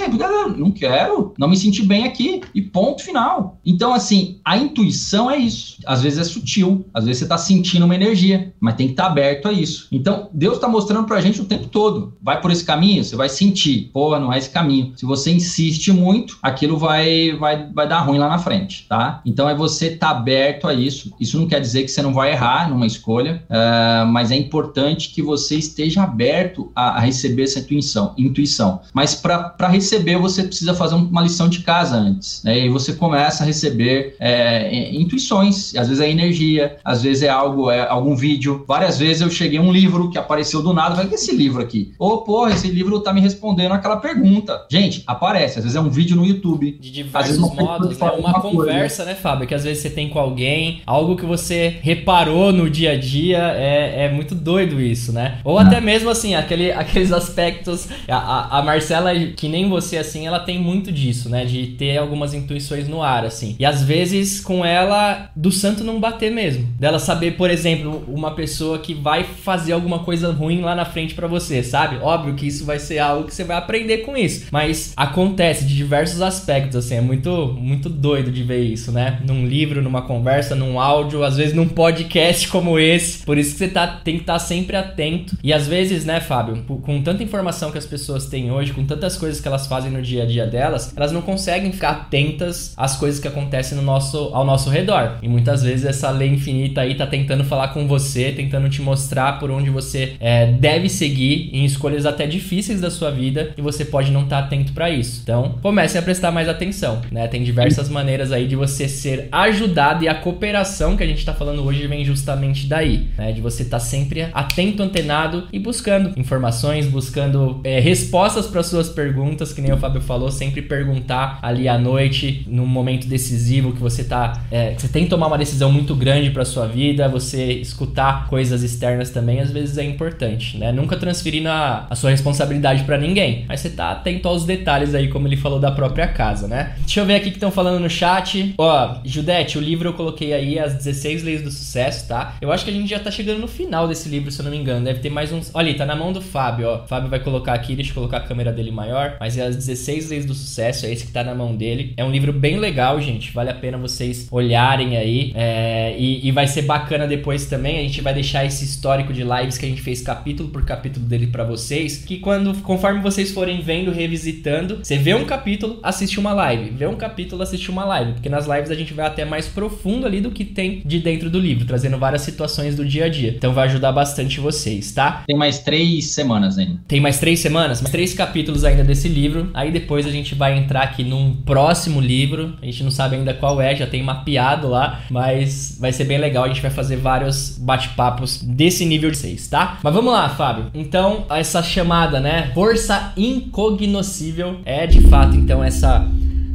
Não quero. Não me senti bem aqui. E ponto final. Então, assim, a intuição é isso. Às vezes é sutil, às vezes você tá sentindo uma energia, mas tem que estar tá aberto a isso. Então, Deus tá mostrando pra gente o tempo todo. Vai por esse caminho, você vai sentir. Pô, não é esse caminho. Se você insiste muito, muito, aquilo vai, vai, vai dar ruim lá na frente, tá? Então é você estar tá aberto a isso. Isso não quer dizer que você não vai errar numa escolha, uh, mas é importante que você esteja aberto a, a receber essa intuição. intuição. Mas para receber, você precisa fazer uma lição de casa antes, né? E você começa a receber é, intuições. Às vezes é energia, às vezes é algo, é algum vídeo. Várias vezes eu cheguei a um livro que apareceu do nada, falei, que é esse livro aqui? Ô, oh, porra, esse livro tá me respondendo aquela pergunta. Gente, aparece, às vezes é um vídeo no YouTube. De diversos modos, é uma conversa, coisa. né, Fábio? Que às vezes você tem com alguém, algo que você reparou no dia a dia, é, é muito doido isso, né? Ou até mesmo assim, aquele, aqueles aspectos. A, a Marcela, que nem você assim, ela tem muito disso, né? De ter algumas intuições no ar, assim. E às vezes com ela, do santo não bater mesmo. Dela saber, por exemplo, uma pessoa que vai fazer alguma coisa ruim lá na frente para você, sabe? Óbvio que isso vai ser algo que você vai aprender com isso. Mas acontece de diversos aspectos, assim, é muito, muito doido de ver isso, né? Num livro, numa conversa, num áudio, às vezes num podcast como esse. Por isso que você tá, tem que estar tá sempre atento. E às vezes, né, Fábio, com tanta informação que as pessoas têm hoje, com tantas coisas que elas fazem no dia a dia delas, elas não conseguem ficar atentas às coisas que acontecem no nosso, ao nosso redor. E muitas vezes essa lei infinita aí tá tentando falar com você, tentando te mostrar por onde você é, deve seguir em escolhas até difíceis da sua vida e você pode não estar tá atento para isso. Então, comece a prestar mais atenção, né? Tem diversas maneiras aí de você ser ajudado e a cooperação que a gente está falando hoje vem justamente daí, né? De você estar tá sempre atento, antenado e buscando informações, buscando é, respostas para suas perguntas, que nem o Fábio falou, sempre perguntar ali à noite, num momento decisivo que você tá, é, que você tem que tomar uma decisão muito grande para sua vida, você escutar coisas externas também às vezes é importante, né? Nunca transferindo a, a sua responsabilidade para ninguém, mas você tá atento aos detalhes aí, como ele falou da própria casa casa, né? Deixa eu ver aqui que estão falando no chat. Ó, Judete, o livro eu coloquei aí, As 16 Leis do Sucesso, tá? Eu acho que a gente já tá chegando no final desse livro, se eu não me engano. Deve ter mais uns. Olha, tá na mão do Fábio, ó. O Fábio vai colocar aqui, deixa eu colocar a câmera dele maior. Mas é As 16 Leis do Sucesso, é esse que tá na mão dele. É um livro bem legal, gente. Vale a pena vocês olharem aí. É... E, e vai ser bacana depois também. A gente vai deixar esse histórico de lives que a gente fez capítulo por capítulo dele para vocês. Que quando, conforme vocês forem vendo, revisitando, você vê um capítulo, assiste assistir uma live, ver um capítulo, assistir uma live, porque nas lives a gente vai até mais profundo ali do que tem de dentro do livro, trazendo várias situações do dia a dia. Então vai ajudar bastante vocês, tá? Tem mais três semanas ainda. Tem mais três semanas? Mais três capítulos ainda desse livro. Aí depois a gente vai entrar aqui num próximo livro. A gente não sabe ainda qual é, já tem mapeado lá, mas vai ser bem legal. A gente vai fazer vários bate-papos papos desse nível de 6, tá? Mas vamos lá, Fábio. Então, essa chamada, né? Força incognoscível é de fato, então, essa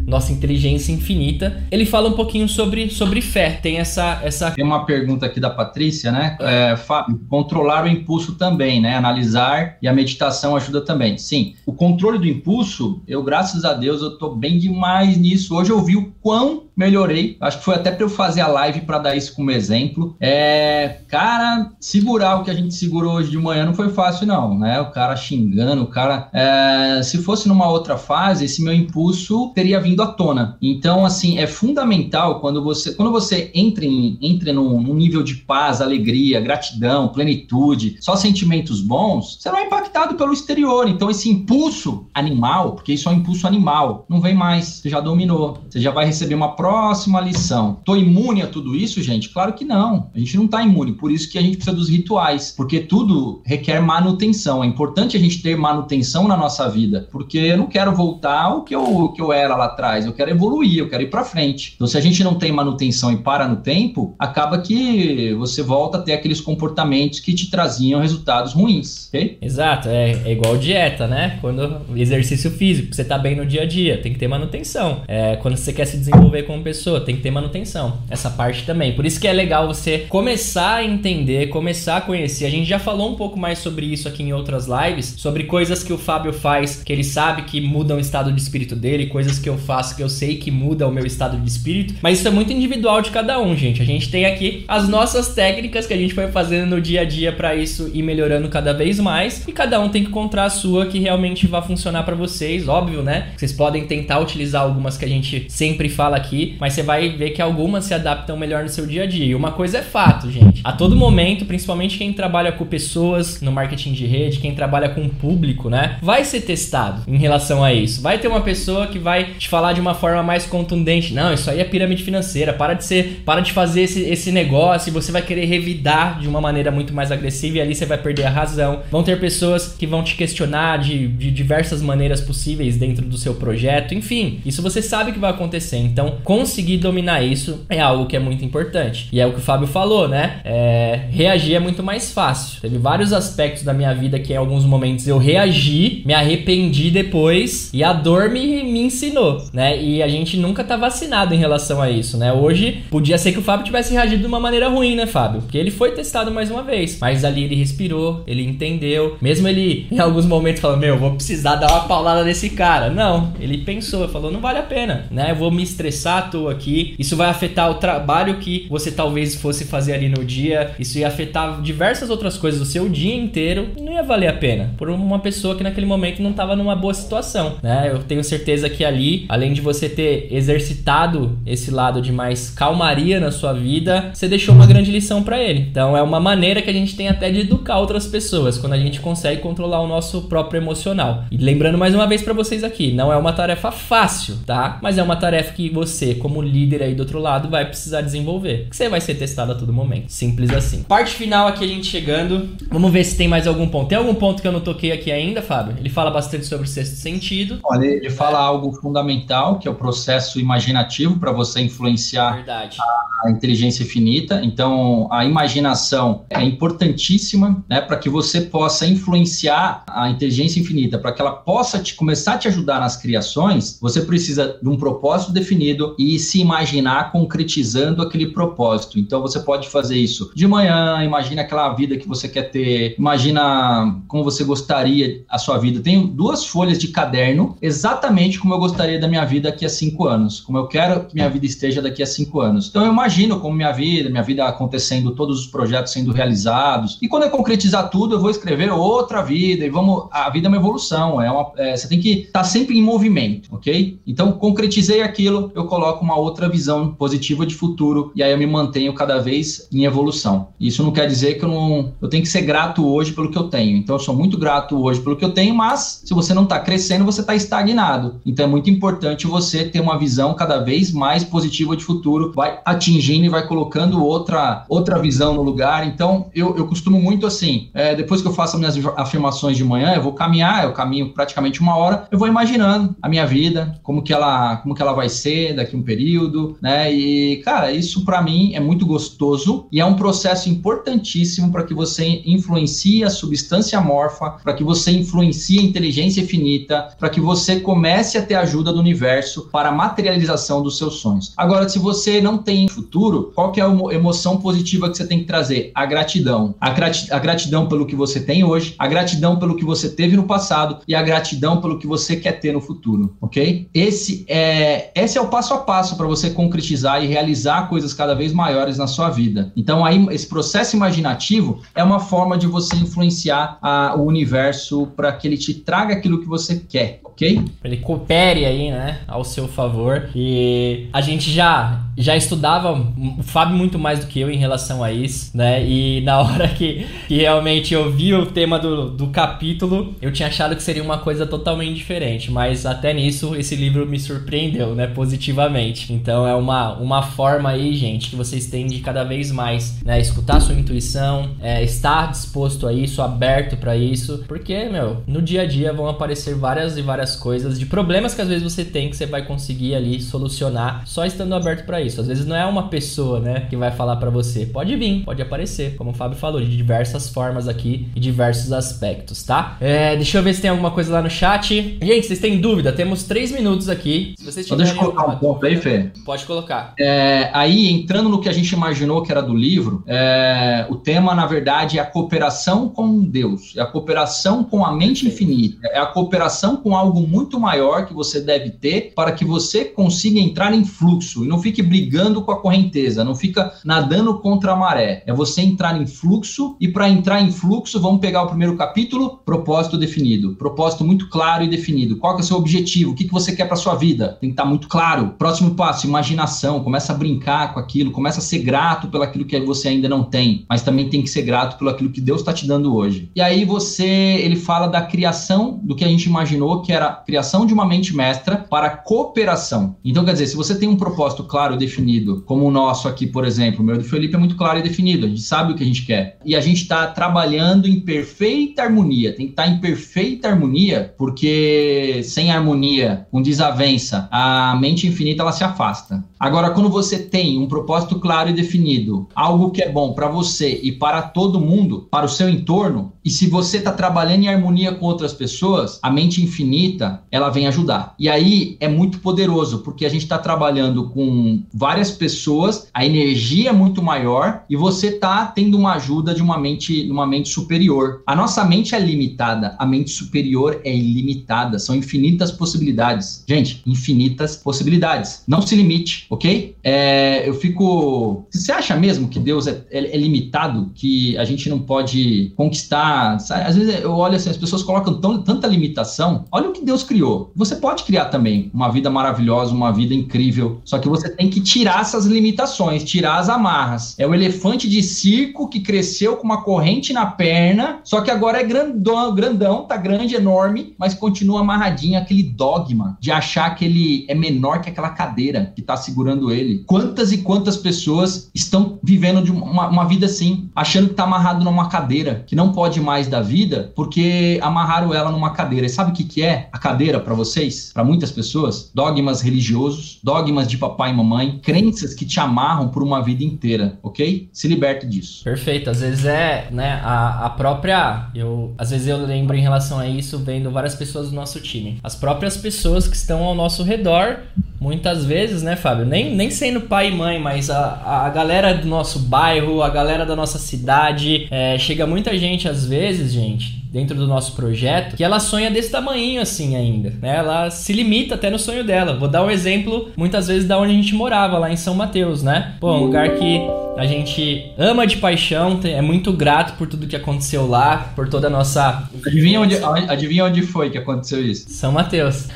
nossa inteligência infinita. Ele fala um pouquinho sobre, sobre fé. Tem essa, essa. Tem uma pergunta aqui da Patrícia, né? É, controlar o impulso também, né? Analisar e a meditação ajuda também. Sim, o controle do impulso, eu, graças a Deus, eu tô bem demais nisso. Hoje eu vi o quão melhorei. Acho que foi até para eu fazer a live para dar isso como exemplo. É, cara, segurar o que a gente segurou hoje de manhã não foi fácil, não, né? O cara xingando, o cara. É, se fosse numa outra fase, esse meu impulso teria vindo à tona. Então, assim, é fundamental quando você, quando você entra, em, entra num, num nível de paz, alegria, gratidão, plenitude, só sentimentos bons, você não é impactado pelo exterior. Então, esse impulso animal, porque isso é um impulso animal, não vem mais. Você já dominou. Você já vai receber uma próxima lição. Tô imune a tudo isso, gente? Claro que não. A gente não tá imune. Por isso que a gente precisa dos rituais, porque tudo requer manutenção. É importante a gente ter manutenção na nossa vida, porque eu não quero voltar ao que eu, que eu era lá atrás. Eu quero evoluir, eu quero ir para frente. Então, se a gente não tem manutenção e para no tempo, acaba que você volta a ter aqueles comportamentos que te traziam resultados ruins, ok? Exato. É, é igual dieta, né? Quando exercício físico, você tá bem no dia a dia, tem que ter manutenção. É, quando você quer se desenvolver como pessoa, tem que ter manutenção. Essa parte também. Por isso que é legal você começar a entender, começar a conhecer. A gente já falou um pouco mais sobre isso aqui em outras lives, sobre coisas que o Fábio faz, que ele sabe que mudam o estado de espírito dele, coisas que eu faço que eu sei que muda o meu estado de espírito, mas isso é muito individual de cada um, gente. A gente tem aqui as nossas técnicas que a gente foi fazendo no dia a dia para isso ir melhorando cada vez mais, e cada um tem que encontrar a sua que realmente vai funcionar para vocês, óbvio, né? Vocês podem tentar utilizar algumas que a gente sempre fala aqui, mas você vai ver que algumas se adaptam melhor no seu dia a dia. E uma coisa é fato, gente. A todo momento, principalmente quem trabalha com pessoas no marketing de rede, quem trabalha com público, né? Vai ser testado em relação a isso. Vai ter uma pessoa que vai te falar de uma forma mais contundente. Não, isso aí é pirâmide financeira. Para de ser, para de fazer esse, esse negócio e você vai querer revidar de uma maneira muito mais agressiva e ali você vai perder a razão. Vão ter pessoas que vão te questionar de, de diversas maneiras possíveis dentro do seu projeto. Enfim, isso você sabe que vai acontecer. Então, conseguir dominar isso é algo que é muito importante. E é o que o Fábio falou, né? É, reagir é muito mais fácil. Teve vários aspectos da minha vida que em alguns momentos eu reagi, me arrependi depois e a dor me, me ensinou, né? E a gente nunca tá vacinado em relação a isso, né? Hoje podia ser que o Fábio tivesse reagido de uma maneira ruim, né, Fábio? Porque ele foi testado mais uma vez, mas ali ele respirou, ele entendeu, mesmo ele em alguns momentos falou: Meu, vou precisar dar uma paulada nesse cara. Não, ele pensou, falou: Não vale a pena, né? Eu vou me estressar à toa aqui. Isso vai afetar o trabalho que você talvez fosse fazer ali no dia. Isso ia afetar diversas outras coisas o seu dia inteiro. Não ia valer a pena por uma pessoa que naquele momento não estava numa boa situação, né? Eu tenho certeza que ali, além de você ter exercitado esse lado de mais calmaria na sua vida, você deixou uma grande lição para ele. Então é uma maneira que a gente tem até de educar outras pessoas quando a gente consegue controlar o nosso próprio emocional. E lembrando mais uma vez para vocês aqui, não é uma tarefa fácil, tá? Mas é uma tarefa que você como líder aí do outro lado, vai precisar desenvolver. Que você vai ser testado a todo momento. Simples assim. Parte final aqui a gente chegando. Vamos ver se tem mais algum ponto. Tem algum ponto que eu não toquei aqui ainda, Fábio? Ele fala bastante sobre o sexto sentido. Olha, ele fala algo fundamental, que é o processo imaginativo para você influenciar Verdade. a, a inteligência infinita. Então, a imaginação é importantíssima, né, para que você possa influenciar a inteligência infinita, para que ela possa te começar a te ajudar nas criações. Você precisa de um propósito definido e se imaginar concretizando aquele propósito. Então você pode fazer isso de manhã, imagina aquela vida que você quer ter, imagina como você gostaria a sua vida. Tenho duas folhas de caderno, exatamente como eu gostaria da minha vida daqui a cinco anos, como eu quero que minha vida esteja daqui a cinco anos. Então eu imagino como minha vida, minha vida acontecendo, todos os projetos sendo realizados. E quando eu concretizar tudo, eu vou escrever outra vida e vamos. A vida é uma evolução, é uma, é, você tem que estar tá sempre em movimento, ok? Então concretizei aquilo, eu coloco uma outra visão positiva de futuro e aí eu me mantenho cada vez em evolução. Isso não quer dizer que eu não eu tenho que ser grato hoje pelo que eu tenho. Então eu sou muito grato hoje pelo que eu tenho, mas se você não está crescendo, você está estagnado. Então é muito importante importante você ter uma visão cada vez mais positiva de futuro, vai atingindo e vai colocando outra, outra visão no lugar. Então, eu, eu costumo muito assim, é, depois que eu faço minhas afirmações de manhã, eu vou caminhar, eu caminho praticamente uma hora, eu vou imaginando a minha vida, como que ela, como que ela vai ser daqui a um período, né? E, cara, isso para mim é muito gostoso e é um processo importantíssimo para que você influencie a substância morfa, para que você influencie a inteligência infinita, para que você comece a ter ajuda do universo para a materialização dos seus sonhos. Agora, se você não tem futuro, qual que é a emoção positiva que você tem que trazer? A gratidão. A, a gratidão pelo que você tem hoje, a gratidão pelo que você teve no passado e a gratidão pelo que você quer ter no futuro, ok? Esse é, esse é o passo a passo para você concretizar e realizar coisas cada vez maiores na sua vida. Então, aí, esse processo imaginativo é uma forma de você influenciar a, o universo para que ele te traga aquilo que você quer, ok? Ele coopere aí, né, ao seu favor. E a gente já já estudava o Fábio muito mais do que eu em relação a isso, né? E na hora que, que realmente eu vi o tema do, do capítulo, eu tinha achado que seria uma coisa totalmente diferente, mas até nisso esse livro me surpreendeu, né, positivamente. Então é uma, uma forma aí, gente, que vocês têm de cada vez mais, né, escutar sua intuição, é, estar disposto a isso, aberto para isso, porque, meu, no dia a dia vão aparecer várias e várias coisas de problemas que às vezes você tem que você vai conseguir ali solucionar só estando aberto para isso. Às vezes não é uma pessoa, né, que vai falar para você. Pode vir, pode aparecer, como o Fábio falou, de diversas formas aqui e diversos aspectos, tá? É, deixa eu ver se tem alguma coisa lá no chat. Gente, vocês têm dúvida? Temos três minutos aqui. Se vocês tiverem deixa eu colocar um ponto aí, Fê. Pode colocar. É, aí, entrando no que a gente imaginou que era do livro, é, o tema, na verdade, é a cooperação com Deus, é a cooperação com a mente infinita, é a cooperação com algo muito maior que você deve ter para que você consiga entrar em fluxo e não fique brigando com a correnteza, não fica nadando contra a maré. É você entrar em fluxo e para entrar em fluxo, vamos pegar o primeiro capítulo, propósito definido. Propósito muito claro e definido. Qual é o seu objetivo? O que, que você quer para sua vida? Tem que estar tá muito claro. Próximo passo, imaginação. Começa a brincar com aquilo, começa a ser grato pelo aquilo que você ainda não tem, mas também tem que ser grato pelo aquilo que Deus está te dando hoje. E aí você, ele fala da criação do que a gente imaginou que era criação de uma mente mestra para cooperação. Então, quer dizer, se você tem um propósito claro e definido, como o nosso aqui, por exemplo, o meu do Felipe é muito claro e definido, a gente sabe o que a gente quer. E a gente está trabalhando em perfeita harmonia, tem que estar tá em perfeita harmonia, porque sem harmonia, com desavença, a mente infinita ela se afasta. Agora, quando você tem um propósito claro e definido, algo que é bom para você e para todo mundo, para o seu entorno, e se você está trabalhando em harmonia com outras pessoas, a mente infinita ela vem ajudar. E aí é muito poderoso, porque a gente está trabalhando com várias pessoas, a energia é muito maior e você está tendo uma ajuda de uma mente, uma mente superior. A nossa mente é limitada, a mente superior é ilimitada, são infinitas possibilidades. Gente, infinitas possibilidades. Não se limite, ok? É, eu fico. Você acha mesmo que Deus é, é, é limitado, que a gente não pode conquistar? Às vezes eu olho assim, as pessoas colocam tão, tanta limitação. Olha o que Deus criou. Você pode criar também uma vida maravilhosa, uma vida incrível. Só que você tem que tirar essas limitações, tirar as amarras. É o elefante de circo que cresceu com uma corrente na perna, só que agora é grandão, grandão tá grande, enorme, mas continua amarradinho aquele dogma de achar que ele é menor que aquela cadeira que tá segurando ele. Quantas e quantas pessoas estão vivendo de uma, uma vida assim, achando que tá amarrado numa cadeira, que não pode mais da vida porque amarraram ela numa cadeira. E sabe o que, que é a cadeira para vocês? Para muitas pessoas? Dogmas religiosos, dogmas de papai e mamãe, crenças que te amarram por uma vida inteira, ok? Se liberte disso. Perfeito. Às vezes é, né, a, a própria. Eu, às vezes eu lembro em relação a isso, vendo várias pessoas do nosso time. As próprias pessoas que estão ao nosso redor, muitas vezes, né, Fábio? Nem, nem sendo pai e mãe, mas a, a galera do nosso bairro, a galera da nossa cidade, é, chega muita gente às vezes, gente, dentro do nosso projeto, que ela sonha desse tamanho assim ainda, né? Ela se limita até no sonho dela. Vou dar um exemplo, muitas vezes da onde a gente morava, lá em São Mateus, né? Pô, um lugar que a gente ama de paixão, é muito grato por tudo que aconteceu lá, por toda a nossa. Adivinha onde, adivinha onde foi que aconteceu isso? São Mateus.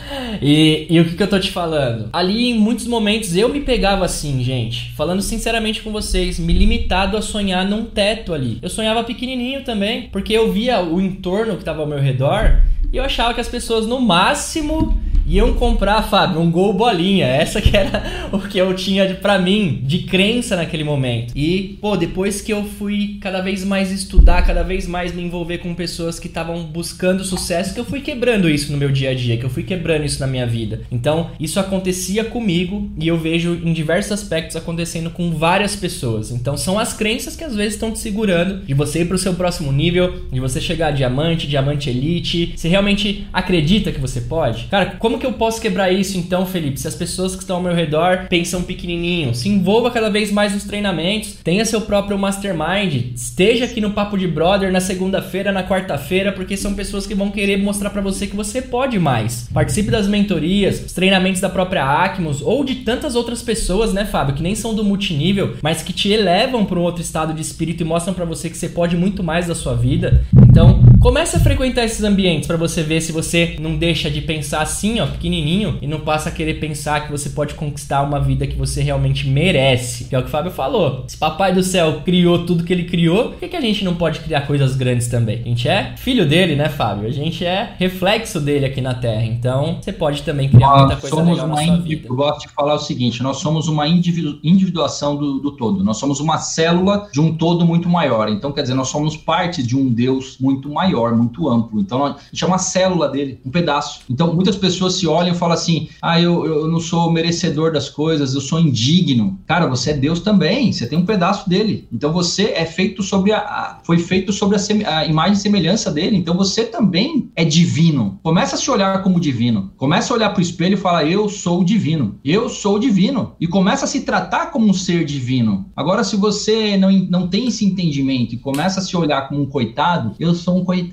E, e o que, que eu tô te falando? Ali, em muitos momentos, eu me pegava assim, gente, falando sinceramente com vocês, me limitado a sonhar num teto ali. Eu sonhava pequenininho também, porque eu via o entorno que tava ao meu redor e eu achava que as pessoas, no máximo, iam comprar, Fábio, um gol bolinha. Essa que era o que eu tinha para mim de crença naquele momento. E, pô, depois que eu fui cada vez mais estudar, cada vez mais me envolver com pessoas que estavam buscando sucesso, que eu fui quebrando isso no meu dia a dia, que eu fui quebrando isso na minha vida. Então, isso acontecia comigo e eu vejo em diversos aspectos acontecendo com várias pessoas. Então, são as crenças que às vezes estão te segurando de você ir pro seu próximo nível, de você chegar a diamante, diamante elite. Você realmente acredita que você pode? Cara, como que eu posso quebrar isso então, Felipe? Se as pessoas que estão ao meu redor pensam pequenininho, se envolva cada vez mais nos treinamentos, tenha seu próprio mastermind, esteja aqui no Papo de Brother na segunda-feira, na quarta-feira, porque são pessoas que vão querer mostrar para você que você pode mais. Participe das mentorias, os treinamentos da própria Acmos ou de tantas outras pessoas, né, Fábio, que nem são do multinível, mas que te elevam para um outro estado de espírito e mostram para você que você pode muito mais da sua vida. Então, comece a frequentar esses ambientes para você ver se você não deixa de pensar assim, ó, pequenininho e não passa a querer pensar que você pode conquistar uma vida que você realmente merece. Que é o que o Fábio falou. Se papai do céu criou tudo que ele criou, por que, que a gente não pode criar coisas grandes também? A gente é filho dele, né, Fábio? A gente é reflexo dele aqui na Terra. Então, você pode também criar nós muita coisa legal na sua vida. Eu gosto de falar o seguinte, nós somos uma individu individuação do, do todo. Nós somos uma célula de um todo muito maior. Então, quer dizer, nós somos parte de um Deus muito maior, muito amplo. Então, a gente é uma célula dele, um pedaço. Então, muitas pessoas se olham e falam assim: ah, eu, eu não sou merecedor das coisas, eu sou indigno. Cara, você é Deus também, você tem um pedaço dele. Então, você é feito sobre a. a foi feito sobre a, a imagem e semelhança dele. Então, você também é divino. Começa a se olhar como divino. Começa a olhar para o espelho e falar: eu sou divino. Eu sou divino. E começa a se tratar como um ser divino. Agora, se você não, não tem esse entendimento e começa a se olhar como um coitado, eu sou um coitado.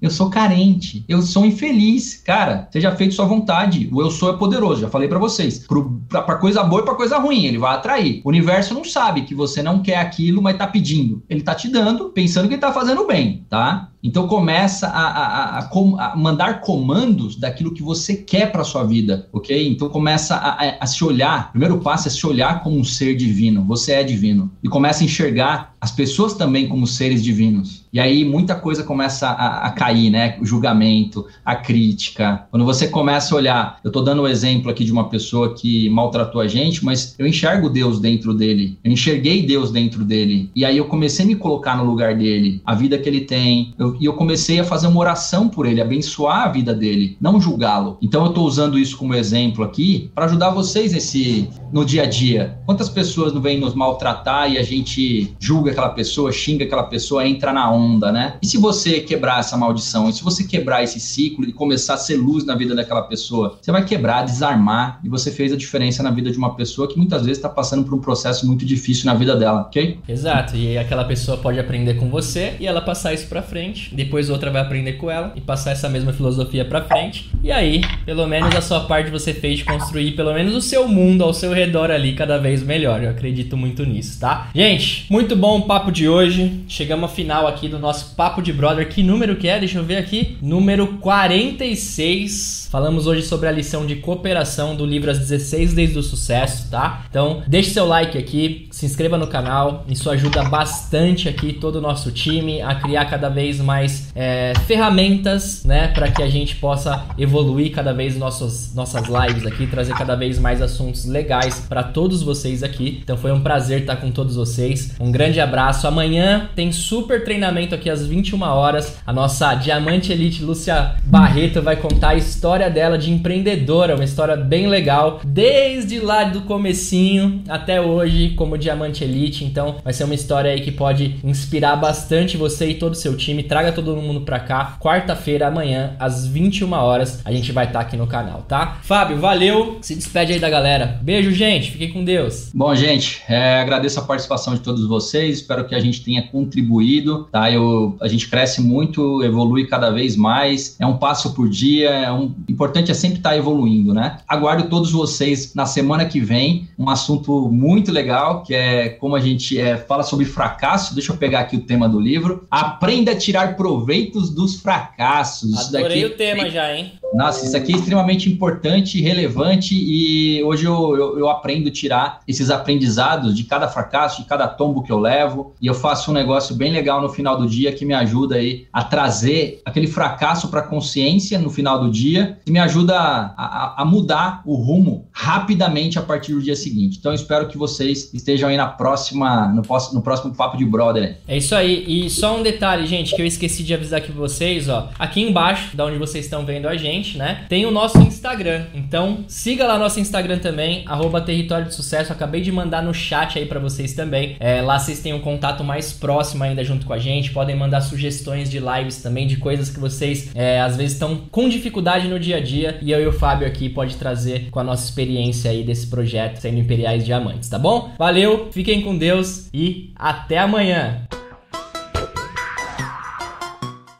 Eu sou carente. Eu sou infeliz. Cara, seja feito sua vontade. O eu sou é poderoso, já falei para vocês. Para coisa boa e para coisa ruim, ele vai atrair. O universo não sabe que você não quer aquilo, mas tá pedindo. Ele tá te dando, pensando que tá fazendo bem, tá? Então começa a, a, a, a, mandar comandos daquilo que você quer para sua vida, ok? Então começa a, se olhar. O primeiro passo é se olhar como um ser divino. Você é divino e começa a enxergar as pessoas também como seres divinos. E aí muita coisa começa a, a, cair, né? O julgamento, a crítica. Quando você começa a olhar, eu estou dando o um exemplo aqui de uma pessoa que maltratou a gente, mas eu enxergo Deus dentro dele. Eu enxerguei Deus dentro dele. E aí eu comecei a me colocar no lugar dele, a vida que ele tem. Eu, e eu comecei a fazer uma oração por ele, abençoar a vida dele, não julgá-lo. Então eu estou usando isso como exemplo aqui para ajudar vocês nesse no dia a dia. Quantas pessoas não vêm nos maltratar e a gente julga aquela pessoa, xinga aquela pessoa, entra na onda, né? E se você quebrar essa maldição, e se você quebrar esse ciclo e começar a ser luz na vida daquela pessoa, você vai quebrar, desarmar e você fez a diferença na vida de uma pessoa que muitas vezes está passando por um processo muito difícil na vida dela, ok? Exato. E aquela pessoa pode aprender com você e ela passar isso para frente. Depois outra vai aprender com ela e passar essa mesma filosofia para frente. E aí, pelo menos a sua parte você fez de construir pelo menos o seu mundo ao seu redor ali cada vez melhor. Eu acredito muito nisso, tá? Gente, muito bom o papo de hoje. Chegamos ao final aqui do nosso papo de brother. Que número que é? Deixa eu ver aqui. Número 46. Falamos hoje sobre a lição de cooperação do livro As 16 Leis do Sucesso, tá? Então, deixe seu like aqui, se inscreva no canal. Isso ajuda bastante aqui todo o nosso time a criar cada vez mais é, ferramentas, né, para que a gente possa evoluir cada vez nossos, nossas lives aqui, trazer cada vez mais assuntos legais para todos vocês aqui. Então foi um prazer estar com todos vocês. Um grande abraço. Amanhã tem super treinamento aqui às 21 horas. A nossa Diamante Elite Lúcia Barreto vai contar a história dela de empreendedora, uma história bem legal, desde lá do comecinho até hoje como Diamante Elite. Então vai ser uma história aí que pode inspirar bastante você e todo o seu time. Traga todo mundo pra cá. Quarta-feira, amanhã, às 21 horas, a gente vai estar tá aqui no canal, tá? Fábio, valeu. Se despede aí da galera. Beijo, gente. Fiquem com Deus. Bom, gente, é, agradeço a participação de todos vocês. Espero que a gente tenha contribuído, tá? Eu, a gente cresce muito, evolui cada vez mais. É um passo por dia. É um importante é sempre estar tá evoluindo, né? Aguardo todos vocês na semana que vem. Um assunto muito legal que é como a gente é, fala sobre fracasso. Deixa eu pegar aqui o tema do livro. Aprenda a tirar proveitos dos fracassos. Adorei daqui... o tema já, hein? Nossa, isso aqui é extremamente importante, relevante e hoje eu, eu, eu, aprendo a tirar esses aprendizados de cada fracasso, de cada tombo que eu levo e eu faço um negócio bem legal no final do dia que me ajuda aí a trazer aquele fracasso para a consciência no final do dia dia e me ajuda a, a, mudar o rumo rapidamente a partir do dia seguinte. Então, espero que vocês estejam aí na próxima, no, no próximo Papo de Brother. É isso aí. E só um detalhe, gente, que eu esqueci de avisar aqui vocês, ó. Aqui embaixo, da onde vocês estão vendo a gente, né? Tem o nosso Instagram. Então, siga lá nosso Instagram também, arroba Território de Sucesso. Acabei de mandar no chat aí para vocês também. É, lá vocês têm um contato mais próximo ainda junto com a gente. Podem mandar sugestões de lives também, de coisas que vocês é, às vezes estão com dificuldade no dia a dia. E eu e o Fábio aqui pode trazer com a nossa experiência aí desse projeto sendo Imperiais Diamantes, tá bom? Valeu, fiquem com Deus e até amanhã!